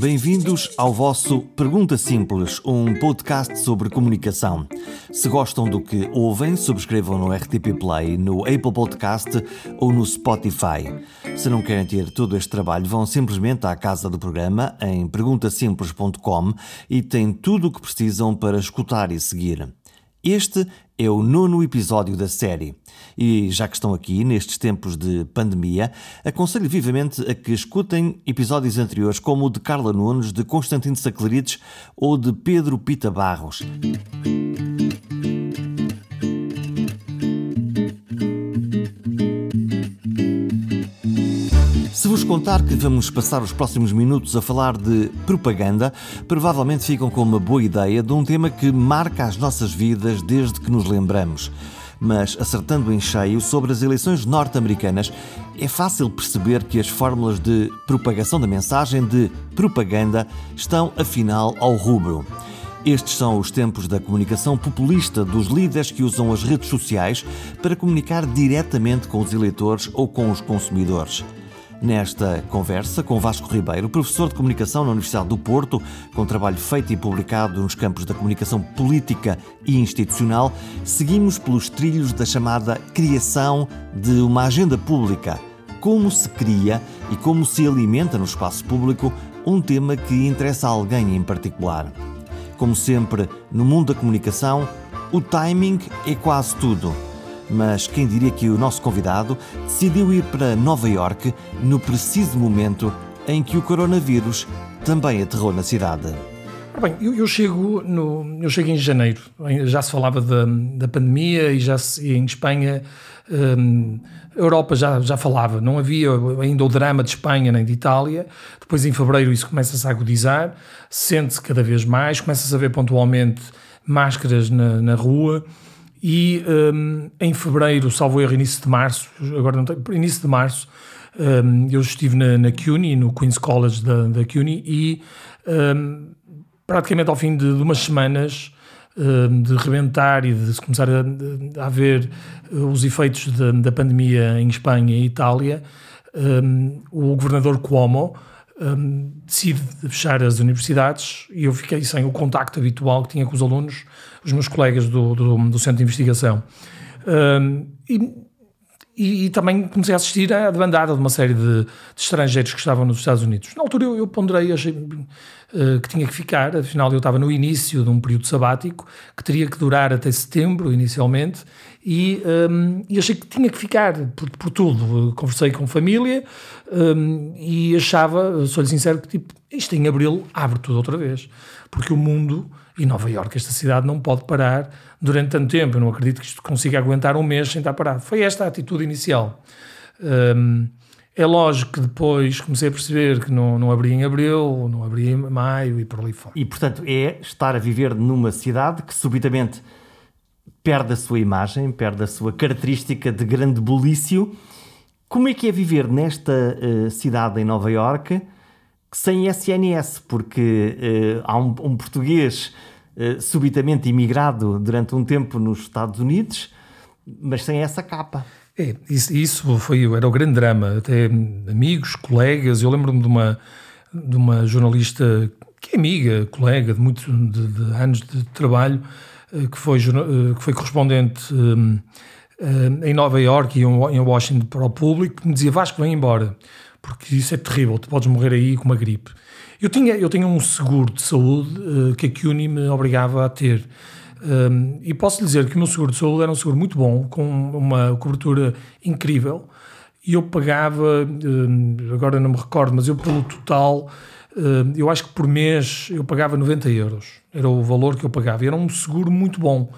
Bem-vindos ao vosso Pergunta Simples, um podcast sobre comunicação. Se gostam do que ouvem, subscrevam no RTP Play, no Apple Podcast ou no Spotify. Se não querem ter todo este trabalho, vão simplesmente à casa do programa em perguntasimples.com e têm tudo o que precisam para escutar e seguir. Este é o nono episódio da série. E já que estão aqui, nestes tempos de pandemia, aconselho vivamente a que escutem episódios anteriores, como o de Carla Nunes, de Constantino Saclarides ou de Pedro Pita Barros. Contar que vamos passar os próximos minutos a falar de propaganda, provavelmente ficam com uma boa ideia de um tema que marca as nossas vidas desde que nos lembramos. Mas acertando em cheio sobre as eleições norte-americanas, é fácil perceber que as fórmulas de propagação da mensagem de propaganda estão afinal ao rubro. Estes são os tempos da comunicação populista dos líderes que usam as redes sociais para comunicar diretamente com os eleitores ou com os consumidores. Nesta conversa com Vasco Ribeiro, professor de comunicação na Universidade do Porto, com trabalho feito e publicado nos campos da comunicação política e institucional, seguimos pelos trilhos da chamada criação de uma agenda pública. Como se cria e como se alimenta no espaço público um tema que interessa a alguém em particular. Como sempre, no mundo da comunicação, o timing é quase tudo mas quem diria que o nosso convidado decidiu ir para Nova York no preciso momento em que o coronavírus também aterrou na cidade. Bem, eu, eu, chego no, eu chego em janeiro. Já se falava da, da pandemia e já se, em Espanha hum, a Europa já, já falava. Não havia ainda o drama de Espanha nem de Itália. Depois em fevereiro isso começa-se a agudizar, sente-se cada vez mais, começa-se a ver pontualmente máscaras na, na rua. E um, em fevereiro, salvo erro, início de março, agora não tenho, início de março, um, eu estive na, na CUNY, no Queen's College da, da CUNY, e um, praticamente ao fim de, de umas semanas hum, de rebentar e de começar a, a haver uh, os efeitos de, da pandemia em Espanha e Itália, hum, o governador Cuomo um, decide fechar as universidades e eu fiquei sem o contacto habitual que tinha com os alunos, os meus colegas do, do, do centro de investigação. Um, e, e, e, também comecei a assistir à demandada de uma série de, de, estrangeiros que estavam nos Estados Unidos. Na altura eu, eu ponderei, achei uh, que tinha que ficar, afinal eu estava no início de um período sabático que teria que durar até setembro, inicialmente, e, um, e achei que tinha que ficar por, por tudo. Conversei com família um, e achava, sou-lhe sincero, que tipo, isto em abril abre tudo outra vez, porque o mundo e Nova Iorque, esta cidade, não pode parar durante tanto tempo. Eu não acredito que isto consiga aguentar um mês sem estar parado. Foi esta a atitude inicial. Um, é lógico que depois comecei a perceber que não, não abria em abril, não abria em maio e por ali fora. E, portanto, é estar a viver numa cidade que subitamente perde a sua imagem, perde a sua característica de grande bulício. Como é que é viver nesta uh, cidade em Nova Iorque sem SNS? Porque uh, há um, um português uh, subitamente imigrado durante um tempo nos Estados Unidos, mas sem essa capa. É, isso, isso foi, era o grande drama. Até amigos, colegas, eu lembro-me de uma, de uma jornalista que é amiga, colega de muitos de, de anos de trabalho, eh, que foi, eh, que foi correspondente eh, em Nova York e em Washington para o público, que me dizia Vasco, vem embora, porque isso é terrível, tu podes morrer aí com uma gripe. Eu tinha, eu tinha um seguro de saúde que a CUNY me obrigava a ter. e posso lhe dizer que o meu seguro de saúde era um seguro muito bom, com uma cobertura incrível, e eu pagava, agora não me recordo, mas eu pelo total eh, eu acho que por mês eu pagava 90 euros, era o valor que eu pagava, e era um seguro muito bom,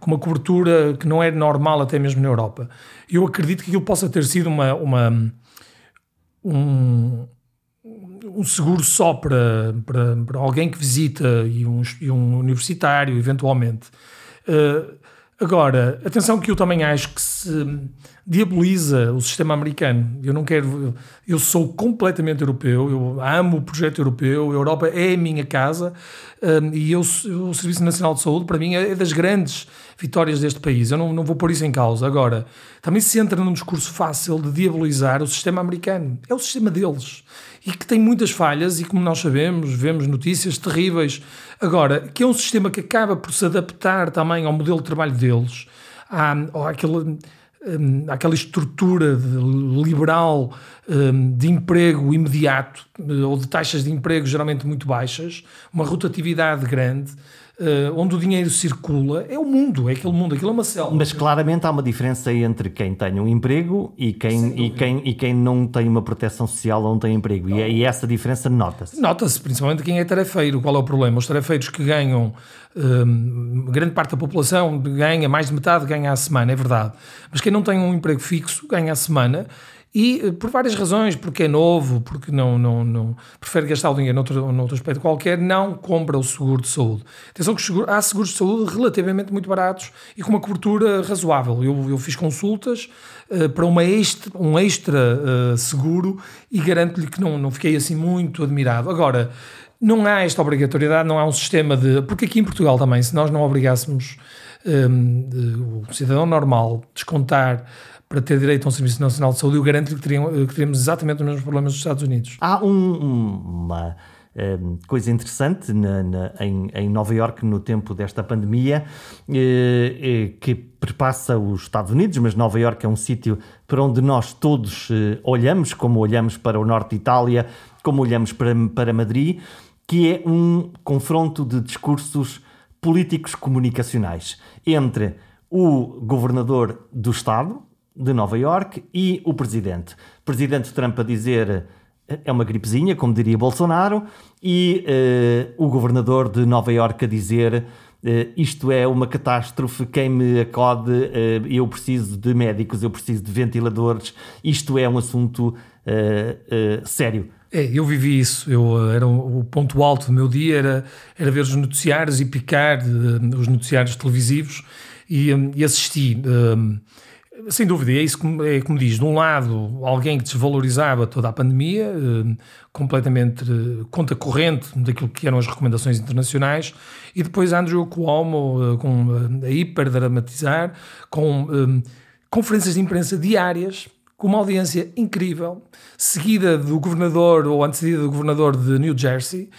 com uma cobertura que não é normal até mesmo na Europa. Eu acredito que aquilo possa ter sido uma, uma um, um seguro só para, para, para alguém que visita e um, e um universitário, eventualmente. Uh, Agora, atenção que eu também acho que se diaboliza o sistema americano. Eu não quero. Eu sou completamente europeu, eu amo o projeto europeu, a Europa é a minha casa um, e eu, o Serviço Nacional de Saúde, para mim, é das grandes vitórias deste país. Eu não, não vou pôr isso em causa. Agora, também se entra num discurso fácil de diabolizar o sistema americano. É o sistema deles e que tem muitas falhas e, como nós sabemos, vemos notícias terríveis. Agora, que é um sistema que acaba por se adaptar também ao modelo de trabalho deles, à, àquele um, aquela estrutura liberal um, de emprego imediato eh, ou de taxas de emprego geralmente muito baixas, uma rotatividade grande, uh, onde o dinheiro circula, é o mundo, é aquele mundo, aquilo é uma selva. Mas claramente há uma diferença entre quem tem um emprego e quem, e quem, e quem não tem uma proteção social ou não tem emprego. E, e essa diferença nota-se. Nota-se, principalmente quem é tarefeiro. Qual é o problema? Os tarefeiros que ganham, um, grande parte da população ganha, mais de metade ganha à semana, é verdade. Mas quem não tem um emprego fixo ganha à semana e eh, por várias razões, porque é novo, porque não, não, não prefere gastar o dinheiro noutro, noutro aspecto qualquer, não compra o seguro de saúde. Atenção que há seguros de saúde relativamente muito baratos e com uma cobertura razoável. Eu, eu fiz consultas uh, para uma extra, um extra uh, seguro e garanto-lhe que não, não fiquei assim muito admirado. Agora, não há esta obrigatoriedade, não há um sistema de. Porque aqui em Portugal também, se nós não obrigássemos um, de, o cidadão normal descontar para ter direito a um Serviço Nacional de Saúde, eu garanto-lhe que, que teríamos exatamente os mesmos problemas dos Estados Unidos. Há um, uma um, coisa interessante na, na, em, em, Nova Iorque no tempo desta pandemia eh, eh, que perpassa os Estados Unidos, mas Nova Iorque é um sítio para onde nós todos eh, olhamos, como olhamos para o norte de Itália, como olhamos para, para Madrid, que é um confronto de discursos políticos comunicacionais entre o governador do Estado, de Nova York e o presidente. O presidente Trump a dizer é uma gripezinha, como diria Bolsonaro, e uh, o governador de Nova York a dizer uh, isto é uma catástrofe, quem me acode, uh, eu preciso de médicos, eu preciso de ventiladores, isto é um assunto sério. É, eu vivi isso. Eu, era o ponto alto do meu dia era, era ver os noticiários e picar os noticiários televisivos e, e assisti. Sem dúvida, é isso que é como diz. De um lado, alguém que desvalorizava toda a pandemia, eh, completamente eh, conta corrente daquilo que eram as recomendações internacionais, e depois Andrew Cuomo, eh, com, a hiperdramatizar, com conferências de imprensa diárias, com uma audiência incrível, seguida do governador, ou antecedida do governador de New Jersey,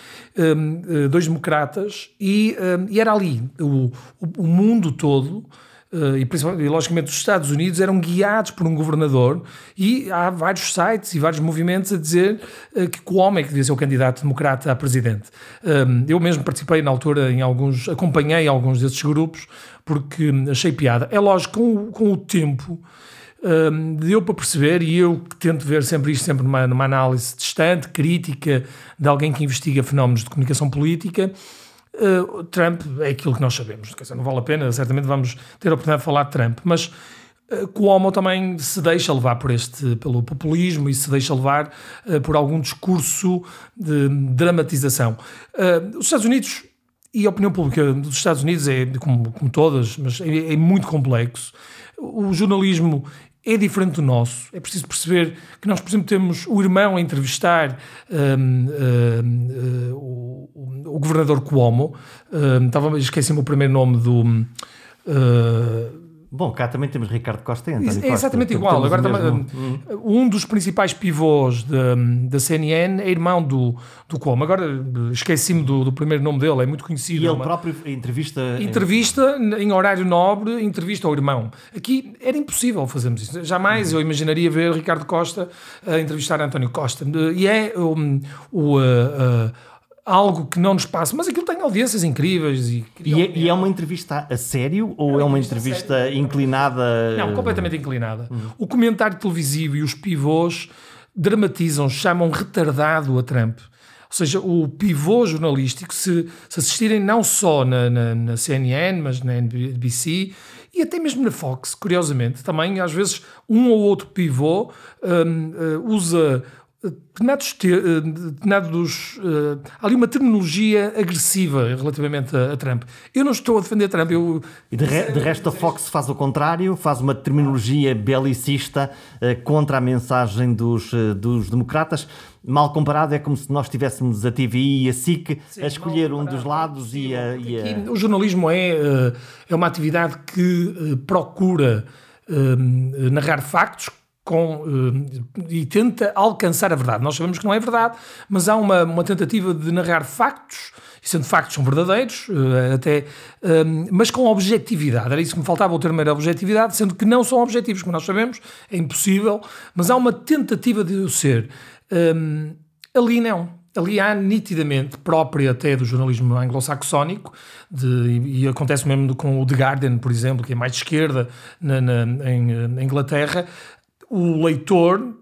dois democratas, e, e era ali o, o mundo todo e, principalmente, e logicamente os Estados Unidos eram guiados por um governador e há vários sites e vários movimentos a dizer uh, que o homem é que devia ser o candidato democrata a presidente. Um, eu mesmo participei na altura em alguns, acompanhei alguns desses grupos porque achei piada. É lógico, com, com o tempo um, deu para perceber, e eu tento ver sempre isto sempre numa, numa análise distante, crítica, de alguém que investiga fenómenos de comunicação política, Uh, Trump é aquilo que nós sabemos, quer dizer, não vale a pena, certamente vamos ter a oportunidade de falar de Trump, mas uh, Cuomo também se deixa levar por este, pelo populismo e se deixa levar uh, por algum discurso de dramatização. Os Estados Unidos e a opinião pública dos Estados Unidos é, como, como todas, mas é, é muito complexo. O jornalismo é diferente do nosso. É preciso perceber que nós, por exemplo, temos o irmão a entrevistar um, um, o, o, governador Cuomo. Um, esqueci-me o primeiro nome do. Uh, Bom, cá também temos Ricardo Costa e António É exatamente Costa. igual. Agora, também, um dos principais pivôs da, da CNN é irmão do, do Cuomo. Agora esqueci-me do, do, primeiro nome dele, é muito conhecido. E ele uma... próprio entrevista... Entrevista em horário nobre, entrevista ao irmão. Aqui era impossível fazermos isso. Jamais uhum. eu imaginaria ver Ricardo Costa a entrevistar António Costa. E é um, o... Uh, uh, algo que não nos passa, mas aquilo tem audiências incríveis. E, e, é, e é, uma entrevista a sério ou é uma entrevista, inclinada? Não, completamente inclinada. Hum. O comentário televisivo e os pivôs dramatizam, chamam retardado a Trump. Ou seja, o pivô jornalístico, se, se assistirem não só na, na, na, CNN, mas na NBC e até mesmo na Fox, curiosamente, também às vezes um ou outro pivô um, uh, usa determinados, determinados uh, há ali uma terminologia agressiva relativamente a, a, Trump. Eu não estou a defender Trump. Eu... E de, re, de resto, a Fox faz o contrário, faz uma terminologia belicista uh, contra a mensagem dos, uh, dos democratas. Mal comparado, é como se nós tivéssemos a TVI e a SIC Sim, a escolher um dos lados sim, e a. E a... O jornalismo é, é uma atividade que procura narrar factos com, uh, e tenta alcançar a verdade. Nós sabemos que não é verdade, mas há uma, uma tentativa de narrar factos, e sendo factos são verdadeiros, uh, até, uh, mas com objetividade. Era isso que me faltava, o termo era objetividade, sendo que não são objetivos, como nós sabemos, é impossível, mas há uma tentativa de o ser. ali não. Ali há nitidamente, própria até do jornalismo anglo-saxónico, e, e, acontece mesmo com o The Guardian, por exemplo, que é mais de esquerda na, na em, na Inglaterra, o leitor,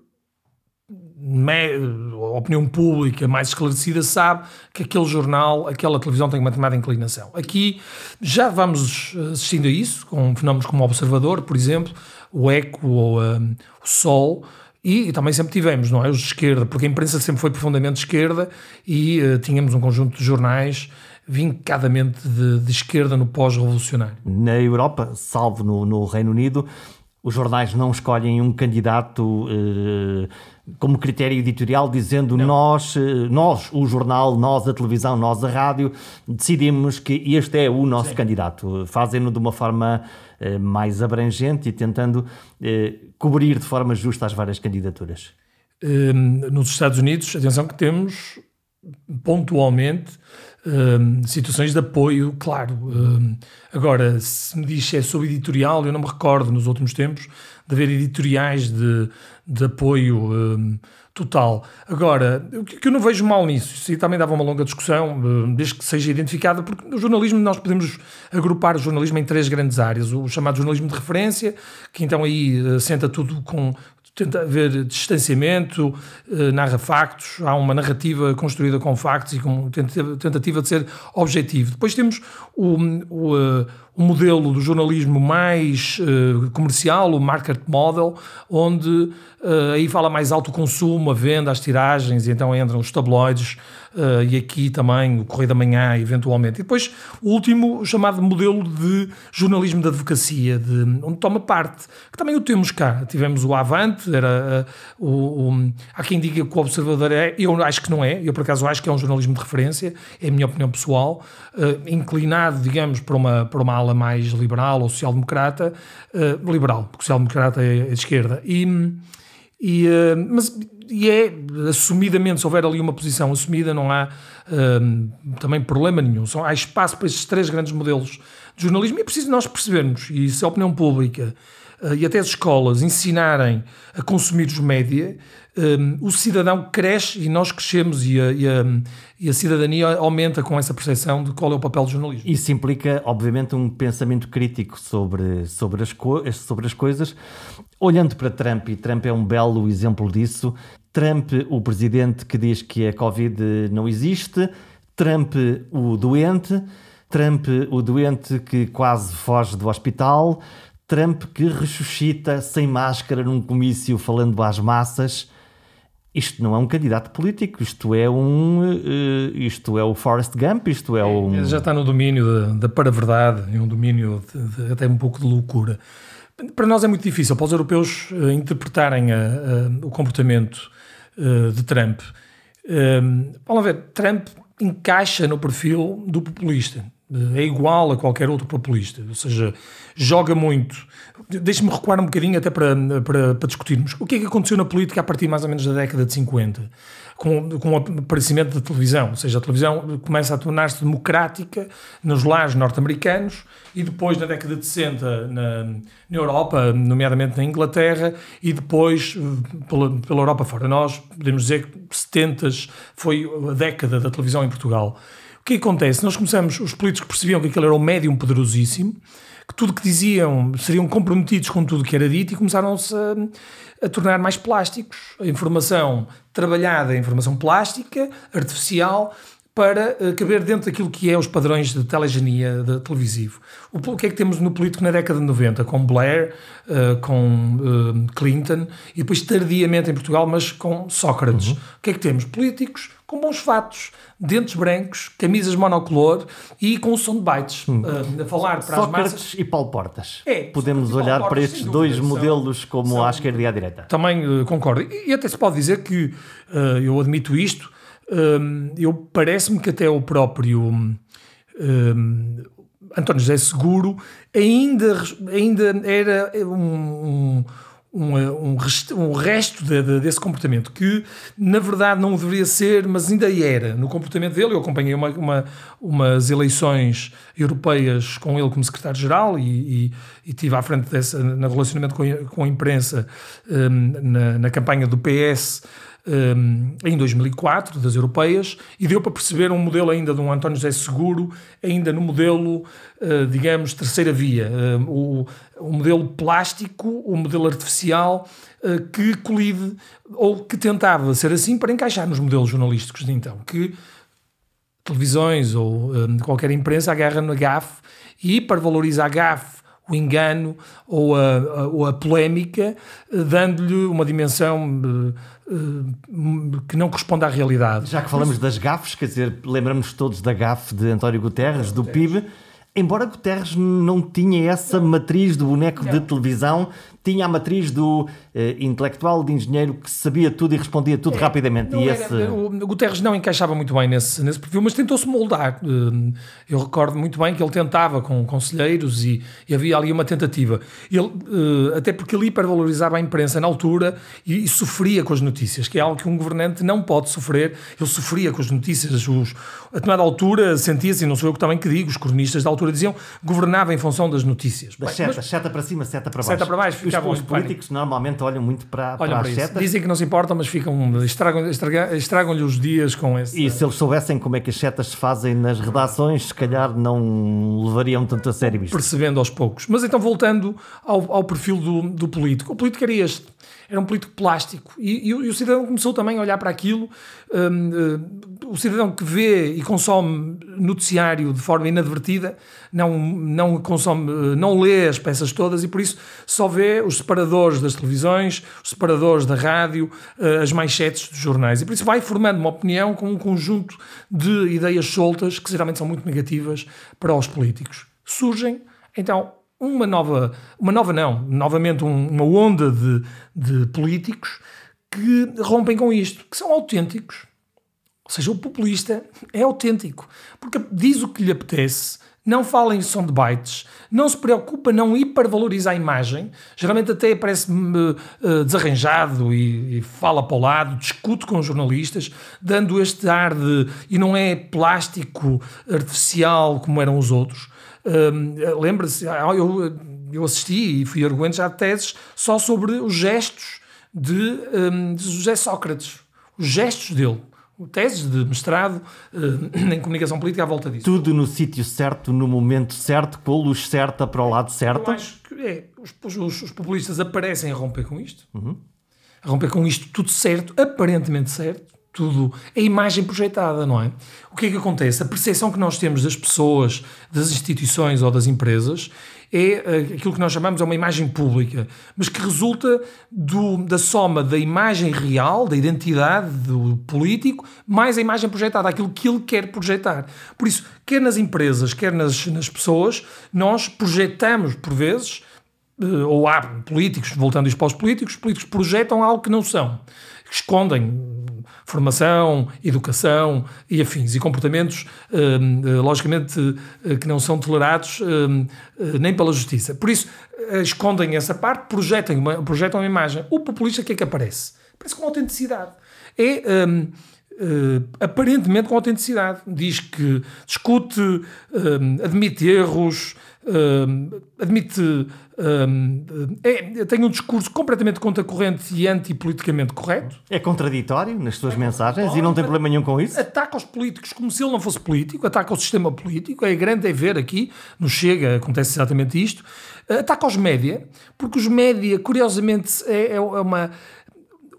a opinião pública mais esclarecida, sabe que aquele jornal, aquela televisão tem uma determinada inclinação. Aqui já vamos assistindo a isso, com fenómenos como o Observador, por exemplo, o Eco ou um, o Sol. E, e, também sempre tivemos, não é? Os de esquerda, porque a imprensa sempre foi profundamente esquerda e uh, tínhamos um conjunto de jornais vincadamente de, de esquerda no pós-revolucionário. Na Europa, salvo no, no Reino Unido, os jornais não escolhem um candidato eh, como critério editorial dizendo não. nós, eh, nós, o jornal, nós, a televisão, nós, a rádio, decidimos que este é o nosso Sim. candidato. Fazem-no de uma forma eh, mais abrangente e tentando eh, cobrir de forma justa as várias candidaturas. Um, nos Estados Unidos, atenção que temos pontualmente um, situações de apoio, claro. Um, agora, se me diz se é sobre editorial, eu não me recordo nos últimos tempos de haver editoriais de, de apoio um, total. Agora, o que eu não vejo mal nisso, isso também dava uma longa discussão, desde que seja identificada, porque no jornalismo nós podemos agrupar o jornalismo em três grandes áreas. O chamado jornalismo de referência, que então aí uh, senta tudo com tenta haver distanciamento, eh, narra factos, há uma narrativa construída com factos e com tentativa de ser objetivo. Depois temos o, o, o modelo do jornalismo mais uh, comercial, o market model, onde uh, aí fala mais alto consumo, a venda, as tiragens, e então entram os tabloides, uh, e aqui também o Correio da Manhã, eventualmente. E depois o último, o chamado modelo de jornalismo de advocacia, de, onde toma parte, que também o temos cá. Tivemos o Avante, era o, o, há quem diga que o Observador é, eu acho que não é, eu por acaso acho que é um jornalismo de referência, é a minha opinião pessoal, inclinado, digamos, para uma, para uma ala mais liberal ou social-democrata, uh, liberal, porque social-democrata é, é, de esquerda. E, e, uh, mas, e é assumidamente, se houver ali uma posição assumida, não há uh, também problema nenhum. Só, há espaço para estes três grandes modelos de jornalismo e é preciso nós percebermos, e se a opinião pública e até as escolas ensinarem a consumir os média, um, o cidadão cresce e nós crescemos e a, e, a, e a, cidadania aumenta com essa percepção de qual é o papel do jornalismo. Isso implica, obviamente, um pensamento crítico sobre, sobre, as, sobre as coisas. Olhando para Trump, e Trump é um belo exemplo disso, Trump, o presidente que diz que a Covid não existe, Trump, o doente, Trump, o doente que quase foge do hospital, Trump que ressuscita sem máscara num comício falando às massas isto não é um candidato político, isto é um. Uh, isto é o Forrest Gump, isto é o. Ele já está no domínio da, da para-verdade, em um domínio de, de, até um pouco de loucura. Para nós é muito difícil, para os europeus uh, interpretarem a, a, o comportamento uh, de Trump. vamos ver, Trump encaixa no perfil do populista é igual a qualquer outro populista, ou seja, joga muito. Deixe-me recuar um bocadinho até para, para, para, discutirmos. O que é que aconteceu na política a partir mais ou menos da década de 50? Com, com o aparecimento da televisão, ou seja, a televisão começa a tornar-se democrática nos lares norte-americanos e depois na década de 60 na, na Europa, nomeadamente na Inglaterra, e depois pela, pela Europa fora. Nós podemos dizer que 70 foi a década da televisão em Portugal. O que acontece? Nós começamos, os políticos percebiam que aquele era um médium poderosíssimo, que tudo que diziam seriam comprometidos com tudo que era dito e começaram-se a, a, tornar mais plásticos. A informação trabalhada, a informação plástica, artificial, para uh, caber dentro daquilo que é os padrões de telegenia de televisivo. O, o, que é que temos no político na década de 90? Com Blair, uh, com uh, Clinton e depois tardiamente em Portugal, mas com Sócrates. Uhum. O que é que temos? Políticos com bons fatos, dentes brancos, camisas monocolor e com som de bytes. Hum. a falar para Sócrates as massas. e Paulo Portas. É, Podemos olhar Portas, para estes dois modelos como são, à esquerda e à direita. Também concordo. E, e até se pode dizer que, eu admito isto, eu parece-me que até o próprio António José Seguro ainda, ainda era um, um, um, um resto de, de, desse comportamento que na verdade não deveria ser, mas ainda era no comportamento dele. Eu acompanhei uma, uma, umas eleições europeias com ele como secretário-geral e, e, e tive à frente dessa, no relacionamento com com a imprensa na, na campanha do PS um, em 2004, das europeias, e deu para perceber um modelo ainda de um António José Seguro, ainda no modelo, uh, digamos, terceira via. Uh, o, o, modelo plástico, o modelo artificial, uh, que colide, ou que tentava ser assim para encaixar nos modelos jornalísticos de então, que televisões ou qualquer imprensa agarra na GAF e para valorizar a GAF o engano ou a, a, ou a polémica, eh, dando-lhe uma dimensão uh, uh, que não corresponde à realidade. Já que falamos das gafes, quer dizer, lembramos todos da gafe de António Guterres, do PIB, embora Guterres não tinha essa matriz do boneco não. de televisão tinha a matriz do uh, intelectual, de engenheiro que sabia tudo e respondia tudo é, rapidamente. E esse... o Guterres não encaixava muito bem nesse, nesse perfil, mas tentou-se moldar. Uh, eu recordo muito bem que ele tentava com conselheiros e, e havia ali uma tentativa. Ele, uh, até porque ele hipervalorizava a imprensa na altura e, e, sofria com as notícias, que é algo que um governante não pode sofrer. Ele sofria com as notícias. Os, a determinada altura sentia-se, e não sou eu que também que digo, os cronistas da altura diziam governava em função das notícias. Da seta, seta para cima, seta para baixo. Seta para baixo os, os políticos normalmente olham muito para, olham para, para as setas. Dizem que não se importam, mas ficam estragam-lhe estragam, estragam os dias com esse. E se eles soubessem como é que as setas se fazem nas redações, se calhar não levariam tanto a sério isto. Percebendo aos poucos. Mas então, voltando ao, ao perfil do, do político. O político era este era um político plástico. E, e, e, o cidadão começou também a olhar para aquilo. Um, uh, o cidadão que vê e consome noticiário de forma inadvertida não, não consome, não lê as peças todas e por isso só vê os separadores das televisões, os separadores da rádio, uh, as manchetes dos jornais. E por isso vai formando uma opinião com um conjunto de ideias soltas que geralmente são muito negativas para os políticos. Surgem, então, uma nova, uma nova não, novamente um, uma onda de, de políticos que rompem com isto, que são autênticos. Ou seja, o populista é autêntico, porque diz o que lhe apetece, não fala em som de bytes, não se preocupa, não hipervaloriza a imagem, geralmente até parece-me uh, desarranjado e, e, fala para o lado, discute com os jornalistas, dando este ar de. e não é plástico artificial como eram os outros. Lembra-se, ah, eu, eu assisti e fui arguente já de teses só sobre os gestos de, um, de José Sócrates, os gestos dele teses de mestrado uh, em comunicação política à volta disso. Tudo no sítio certo, no momento certo, com a luz certa para o lado certo. Eu acho que é, os, os, os populistas aparecem a romper com isto, uhum. a romper com isto tudo certo, aparentemente certo, tudo é imagem projetada, não é? O que é que acontece? A percepção que nós temos das pessoas, das instituições ou das empresas é eh, aquilo que nós chamamos de uma imagem pública, mas que resulta do, da soma da imagem real, da identidade do político, mais a imagem projetada, aquilo que ele quer projetar. Por isso, quer nas empresas, quer nas, nas pessoas, nós projetamos, por vezes, eh, ou há políticos, voltando isto para os políticos, os políticos projetam algo que não são, escondem formação, educação e afins, e comportamentos, hum, eh, logicamente, eh, que não são tolerados hum, eh, nem pela justiça. Por isso, escondem essa parte, projetam uma, projetam uma imagem. O populista, o que é que aparece? Aparece com autenticidade. É. Um, Uh, aparentemente com autenticidade. Diz que discute, uh, admite erros, uh, admite. É, tem um discurso completamente contracorrente e antipoliticamente correto. É contraditório nas suas é mensagens e não tem problema nenhum com isso. Ataca os políticos como se ele não fosse político, ataca o sistema político. É grande é ver aqui, no Chega acontece exatamente isto. Ataca os média, porque os média, curiosamente, é, é uma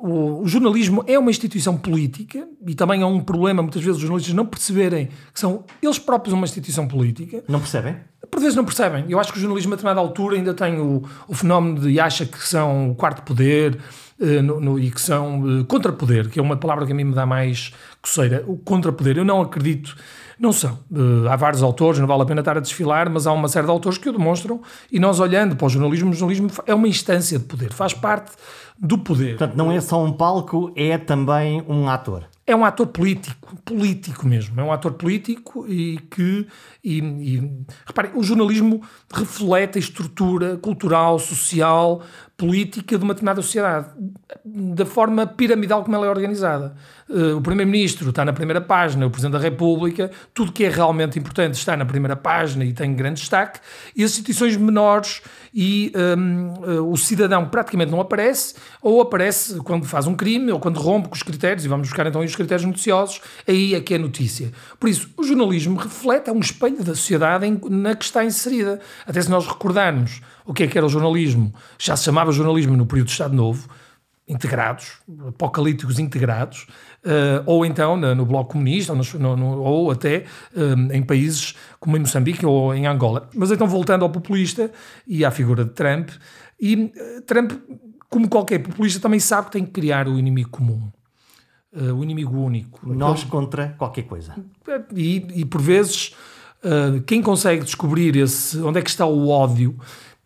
o, o, jornalismo é uma instituição política e também é um problema, muitas vezes, os jornalistas não perceberem que são eles próprios uma instituição política. Não percebem? Por vezes não percebem. Eu acho que o jornalismo, a determinada altura, ainda tem o, o fenómeno de acha que são o quarto poder uh, no, no, e que são uh, contrapoder, que é uma palavra que a mim me dá mais coceira. O contrapoder. Eu não acredito não são. Uh, há vários autores, não vale a pena estar a desfilar, mas há uma série de autores que o demonstram e nós olhando para o jornalismo, o jornalismo é uma instância de poder, faz parte do poder. Portanto, não é só um palco, é também um ator. É um ator político, político mesmo. É um ator político e que. E, e, reparem, o jornalismo reflete a estrutura cultural, social, política de uma determinada sociedade, da forma piramidal como ela é organizada. Uh, o Primeiro-Ministro está na primeira página, o Presidente da República, tudo que é realmente importante está na primeira página e tem grande destaque, e as instituições menores e um, eh, o cidadão praticamente não aparece, ou aparece quando faz um crime, ou quando rompe com os critérios, e vamos buscar então os critérios noticiosos, aí é que é notícia. Por isso, o jornalismo reflete, é um espelho da sociedade em, na que está inserida. Até se nós recordarmos o que é que era o jornalismo, já se chamava jornalismo no período do Estado Novo, integrados, apocalípticos integrados, ou então no, Bloco Comunista, ou, no, no, ou até um, em países como em Moçambique ou em Angola. Mas então, voltando ao populista e à figura de Trump, e uh, Trump, como qualquer populista, também sabe que tem que criar o inimigo comum. Uh, o inimigo único. Nós contra qualquer coisa. E, e por vezes, quem consegue descobrir esse, onde é que está o ódio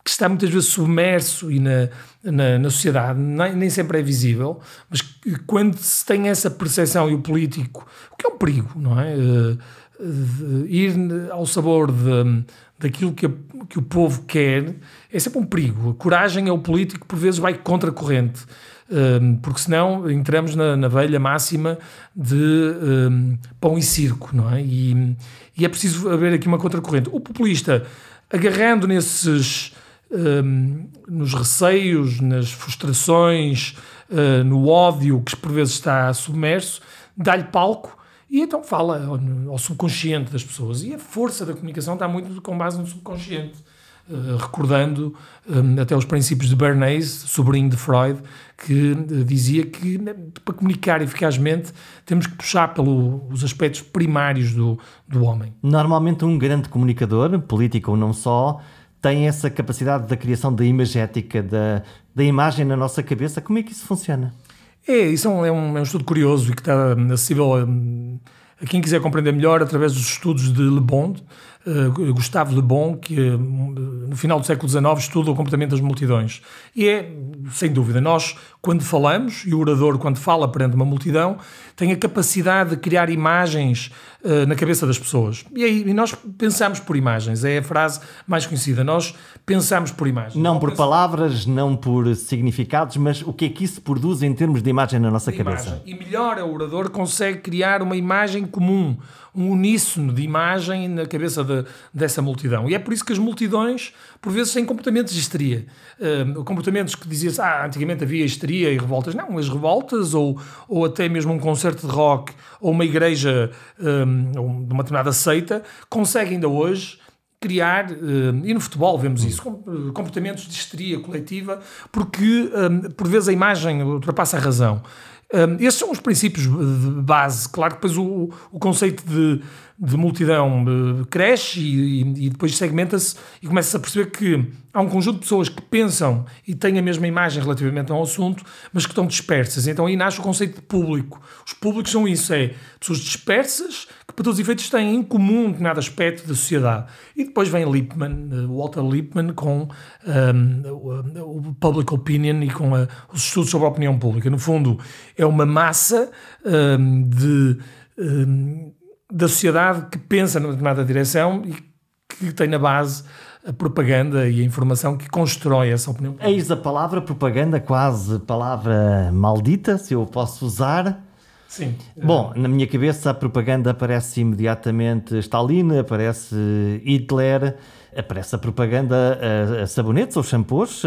que está muitas vezes submerso e na, na, na sociedade, nem, nem, sempre é visível, mas quando se tem essa percepção e o político, o que é um perigo, não é? Uh, uh, ir ao sabor de, daquilo que, que o povo quer é sempre um perigo. A coragem é o político que por vezes vai contra a corrente. Um, porque senão entramos na, na velha máxima de pão e circo, não é? E, e é preciso haver aqui uma contracorrente. O populista, agarrando nesses um, nos receios, nas frustrações, uh, no ódio que por vezes está submerso, dá-lhe palco e então fala ao, subconsciente das pessoas. E a força da comunicação está muito com base no subconsciente. Uh, recordando um, até os princípios de Bernays, sobrinho de Freud, que uh, dizia que né, para comunicar eficazmente temos que puxar pelos aspectos primários do, do homem. Normalmente um grande comunicador, político ou não só, tem essa capacidade da criação da imagética, da, da imagem na nossa cabeça. Como é que isso funciona? É, isso é um, é um, é um estudo curioso e que está acessível a, a, quem quiser compreender melhor através dos estudos de Le Bon, uh, Gustave Le Bon, que uh, no final do século XIX estuda o comportamento das multidões. E é, sem dúvida, nós, quando falamos, e o orador, quando fala perante uma multidão, tem a capacidade de criar imagens uh, na cabeça das pessoas. E aí e nós pensamos por imagens, é a frase mais conhecida. Nós pensamos por imagens. Não, por palavras, não por significados, mas o que é que isso produz em termos de imagem na nossa cabeça? E melhor, o orador consegue criar uma imagem comum um uníssono de imagem na cabeça de, dessa multidão. E é por isso que as multidões, por vezes, têm comportamentos de histeria. Uh, comportamentos que dizia-se, ah, antigamente havia histeria e revoltas. Não, as revoltas, ou, ou até mesmo um concerto de rock, ou uma igreja um, de uma determinada seita, conseguem ainda hoje criar, e no futebol vemos isso, comportamentos de histeria coletiva, porque por vezes a imagem ultrapassa a razão. Um, esses são os princípios de base. Claro que depois o, o conceito de, de multidão uh, cresce e, e, depois segmenta-se e começa-se a perceber que há um conjunto de pessoas que pensam e têm a mesma imagem relativamente ao assunto, mas que estão dispersas. Então aí nasce o conceito de público. Os públicos são isso, é pessoas dispersas que para todos os efeitos têm em comum um determinado aspecto da sociedade. E depois vem Lippmann, uh, Walter Lippmann, com um, o, public opinion e com a, os estudos sobre a opinião pública. No fundo, é uma massa um, de, um, da sociedade que pensa numa determinada direção e que tem na base a propaganda e a informação que constrói essa opinião. Eis a palavra propaganda, quase palavra maldita, se eu posso usar. Sim. Bom, na minha cabeça a propaganda aparece imediatamente Stalin, aparece Hitler, aparece a propaganda a, a sabonetes ou shampoos.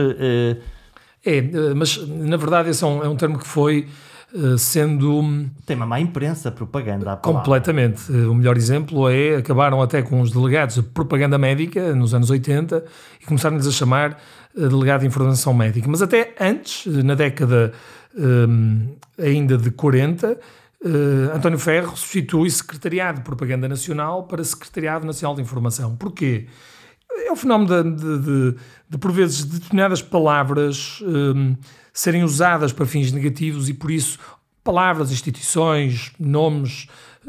É, mas na verdade esse é um, é um termo que foi eh, sendo. Tem uma má imprensa, propaganda. Completamente. O melhor exemplo é acabaram até com os delegados de propaganda médica nos anos 80 e começaram-lhes a chamar eh, delegado de informação médica. Mas até antes, na década um, ainda de 40, uh, António Ferro substitui Secretariado de Propaganda Nacional para Secretariado Nacional de Informação. Porquê? É o fenómeno de, de, de, de por vezes, determinadas palavras um, serem usadas para fins negativos e, por isso, palavras, instituições, nomes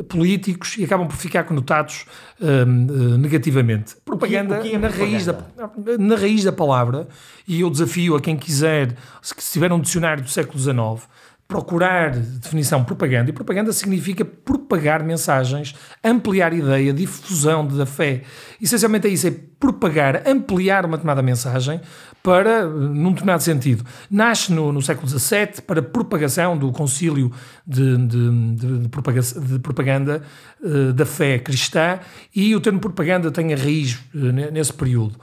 políticos e acabam por ficar conotados uh, negativamente. Propaganda o que, o que é na, Raiz da, na raiz da palavra, e eu desafio a quem quiser, se tiver um dicionário do século XIX, procurar definição propaganda, e propaganda significa propagar mensagens, ampliar ideia, difusão da fé. Essencialmente é isso, é propagar, ampliar uma determinada mensagem para, num determinado sentido. Nasce no, no século XVII para propagação do concílio de, de, de, de propaganda, de propaganda uh, da fé cristã e o termo propaganda tem a raiz uh, nesse período.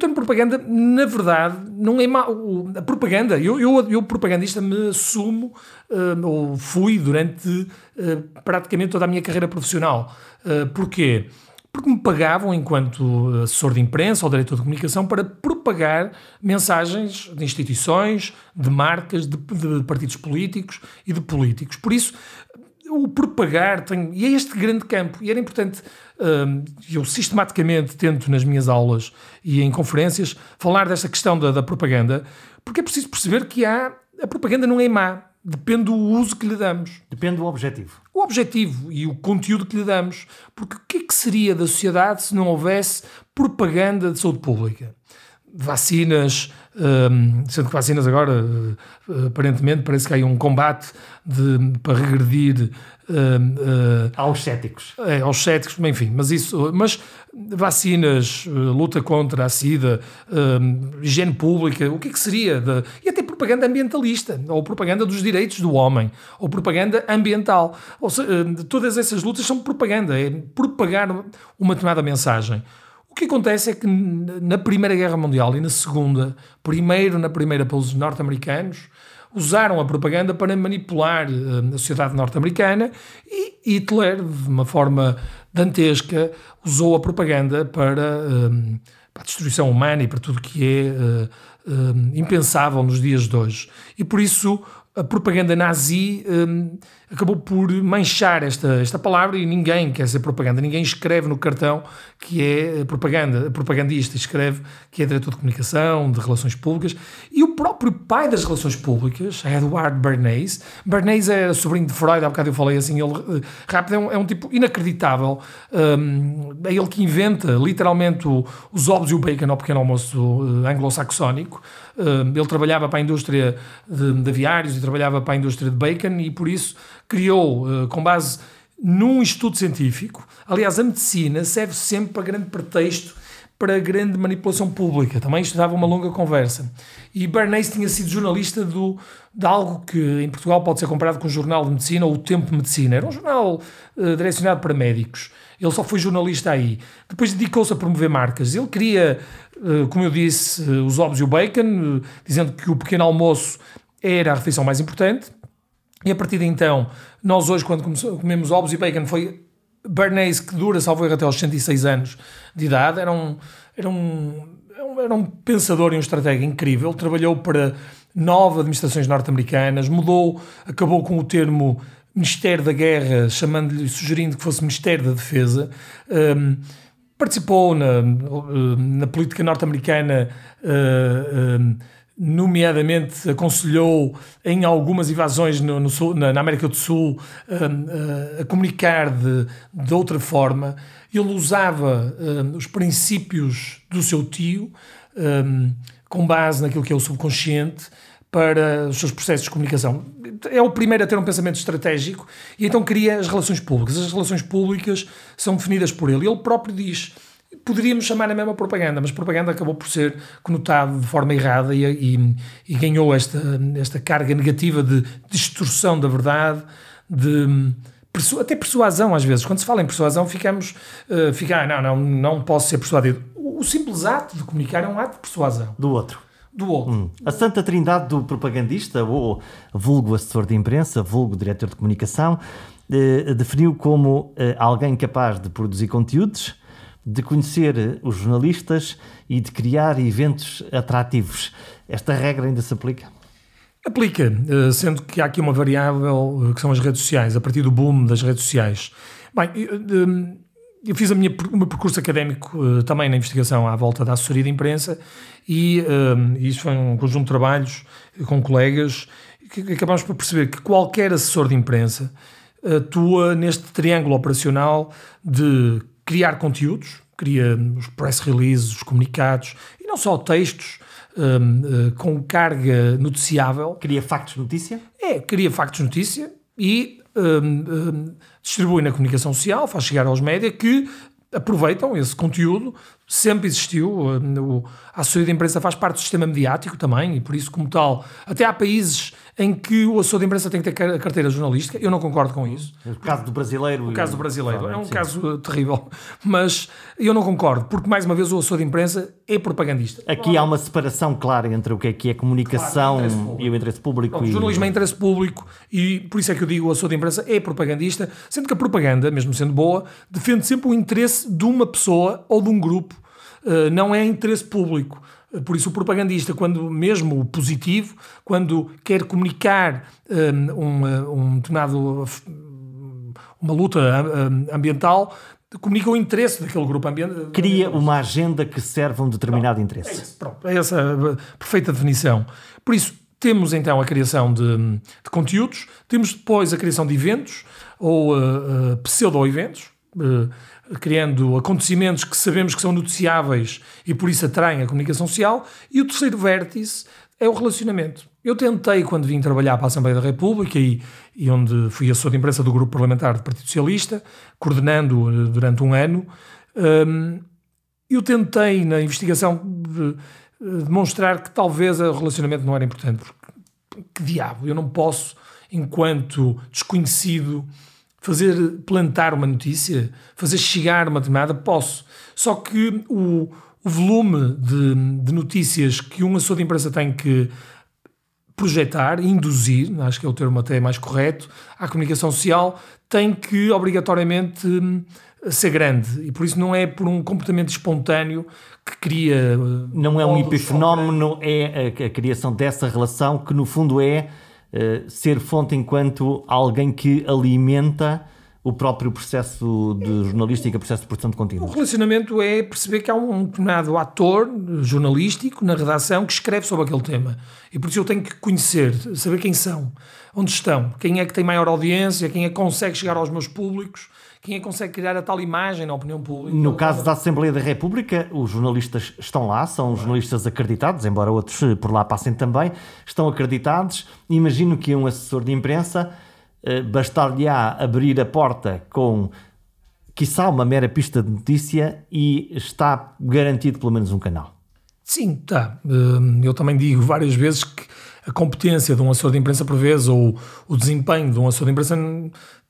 Termo propaganda, na verdade, não é mau. A propaganda, eu, eu, eu propagandista me assumo, uh, ou fui durante uh, praticamente toda a minha carreira profissional. Uh, porquê? Porque me pagavam, enquanto assessor de imprensa ou diretor de comunicação, para propagar mensagens de instituições, de marcas, de, de partidos políticos e de políticos. Por isso, o propagar tem. E é este grande campo. E era importante. Eu sistematicamente tento nas minhas aulas e em conferências falar desta questão da, da propaganda, porque é preciso perceber que há. A propaganda não é má. Depende do uso que lhe damos. Depende do objetivo. O objetivo e o conteúdo que lhe damos. Porque o que é que seria da sociedade se não houvesse propaganda de saúde pública? Vacinas, um, sendo que vacinas agora, uh, aparentemente, parece que há um combate de, para regredir uh, uh, aos céticos. É, aos céticos, enfim, mas isso, mas vacinas, luta contra a SIDA, higiene pública, o que é que seria? De, e até propaganda ambientalista, ou propaganda dos direitos do homem, ou propaganda ambiental. Ou seja, todas essas lutas são propaganda, é propagar uma determinada mensagem. O que acontece é que na Primeira Guerra Mundial e na Segunda, primeiro na primeira pelos norte-americanos, usaram a propaganda para manipular eh, a sociedade norte-americana e Hitler, de uma forma dantesca, usou a propaganda para, eh, para a destruição humana e para tudo que é uh, impensável nos dias de hoje. E por isso a propaganda nazi acabou por manchar esta, esta palavra e ninguém quer ser propaganda, ninguém escreve no cartão que é propaganda, propagandista, escreve que é diretor de comunicação, de relações públicas, e o próprio pai das relações públicas, Edward Bernays, Bernays é sobrinho de Freud, há bocado eu falei assim, ele eh, rápido, é um, é um tipo inacreditável, um, é ele que inventa literalmente o, os ovos e o bacon ao pequeno almoço uh, anglo-saxónico, uh, ele trabalhava para a indústria de, de aviários e trabalhava para a indústria de bacon e por isso criou, uh, com base num estudo científico, aliás, a medicina serve sempre para grande pretexto para grande manipulação pública. Também isto dava uma longa conversa. E Bernays tinha sido jornalista do, de algo que em Portugal pode ser comparado com o Jornal de Medicina ou o Tempo de Medicina. Era um jornal uh, direcionado para médicos. Ele só foi jornalista aí. Depois dedicou-se a promover marcas. Ele queria, uh, como eu disse, uh, os ovos e o bacon, dizendo que o pequeno almoço era a refeição mais importante. E a partir de então, nós hoje, quando comemos ovos e bacon, foi Bernays que dura, salvo erro, até aos 106 anos de idade. Era um, era um, era um pensador e um estratega incrível. Trabalhou para nove administrações norte-americanas, mudou, acabou com o termo Ministério da Guerra, chamando-lhe, sugerindo que fosse Ministério da Defesa. Um, participou na, na política norte-americana. Uh, um, nomeadamente aconselhou em algumas invasões no, no sul, na, na, América do Sul uh, uh, a comunicar de, de outra forma. Ele usava uh, os princípios do seu tio um, com base naquilo que é o subconsciente para os seus processos de comunicação. É o primeiro a ter um pensamento estratégico e então cria as relações públicas. As relações públicas são definidas por ele. Ele próprio diz poderíamos chamar a mesma propaganda, mas propaganda acabou por ser conotado de forma errada e, e, e ganhou esta, esta carga negativa de distorção da verdade, de até persuasão às vezes. Quando se fala em persuasão, ficamos, uh, fica, ah, não, não, não posso ser persuadido. O, o, simples ato de comunicar é um ato de persuasão. Do outro. Do outro. Hum. A santa trindade do propagandista, ou vulgo assessor de imprensa, vulgo diretor de comunicação, eh, definiu como eh, alguém capaz de produzir conteúdos, de conhecer os jornalistas e de criar eventos atrativos. Esta regra ainda se aplica? Aplica, eh, sendo que há aqui uma variável eh, que são as redes sociais, a partir do boom das redes sociais. Bem, eu fiz a minha, o meu percurso académico também na investigação à volta da assessoria de imprensa e isso foi um conjunto de trabalhos com colegas que acabamos por perceber que qualquer assessor de imprensa atua neste triângulo operacional de criar conteúdos, cria os press releases, os comunicados, e não só textos um, uh, com carga noticiável. Cria factos notícia? É, cria factos notícia e um, um, distribui na comunicação social, faz chegar aos médias que aproveitam esse conteúdo. Sempre existiu. A assessoria de imprensa faz parte do sistema mediático também, e por isso, como tal, até há países em que o assessor de imprensa tem que ter a carteira jornalística. Eu não concordo com isso. O caso do brasileiro. O caso do brasileiro. É um sim. caso terrível. Mas eu não concordo, porque, mais uma vez, o assessor de imprensa é propagandista. Aqui há uma separação clara entre o que é que é comunicação claro, e o interesse público. E... O jornalismo é interesse público e por isso é que eu digo o assessor de imprensa é propagandista, sendo que a propaganda, mesmo sendo boa, defende sempre o interesse de uma pessoa ou de um grupo, uh, não é interesse público. Por isso, o propagandista, quando mesmo positivo, quando quer comunicar um, um determinado uma luta ambiental, comunica o interesse daquele grupo ambiental. Cria uma agenda que serve a um determinado pronto, interesse. É isso, pronto, é essa a perfeita definição. Por isso, temos então a criação de, de conteúdos, temos depois a criação de eventos ou uh, uh, pseudo-eventos. Uh, criando acontecimentos que sabemos que são noticiáveis e por isso atraem a comunicação social. E o terceiro vértice é o relacionamento. Eu tentei, quando vim trabalhar para a Assembleia da República e, e onde fui assessor de imprensa do Grupo Parlamentar do Partido Socialista, coordenando eh, durante um ano, um, eu tentei, na investigação, de demonstrar que talvez o relacionamento não era importante. Porque, que diabo, eu não posso, enquanto desconhecido, fazer plantar uma notícia, fazer chegar uma determinada, posso. Só que o, o volume de, de, notícias que um assessor de imprensa tem que projetar, induzir, acho que é o termo até mais correto, à comunicação social, tem que obrigatoriamente hum, ser grande. E por isso não é por um comportamento espontâneo que cria. Não é um epifenómeno, é a, a criação dessa relação que no fundo é eh, ser fonte enquanto alguém que alimenta o próprio processo de jornalística, processo de produção de conteúdo. O relacionamento é perceber que há um determinado ator jornalístico na redação que escreve sobre aquele tema. E por isso eu tenho que conhecer, saber quem são, onde estão, quem é que tem maior audiência, quem é que consegue chegar aos meus públicos quem é que consegue criar a tal imagem na opinião pública. No caso da Assembleia da República, os jornalistas estão lá, são jornalistas acreditados, embora outros eh, por lá passem também, estão acreditados. Imagino que um assessor de imprensa eh, bastar-lhe-á abrir a porta com quiçá uma mera pista de notícia e está garantido pelo menos um canal. Sim, está. Hum, eu também digo várias vezes que a competência de um assessor de imprensa, por vezes, ou o desempenho de um assessor de imprensa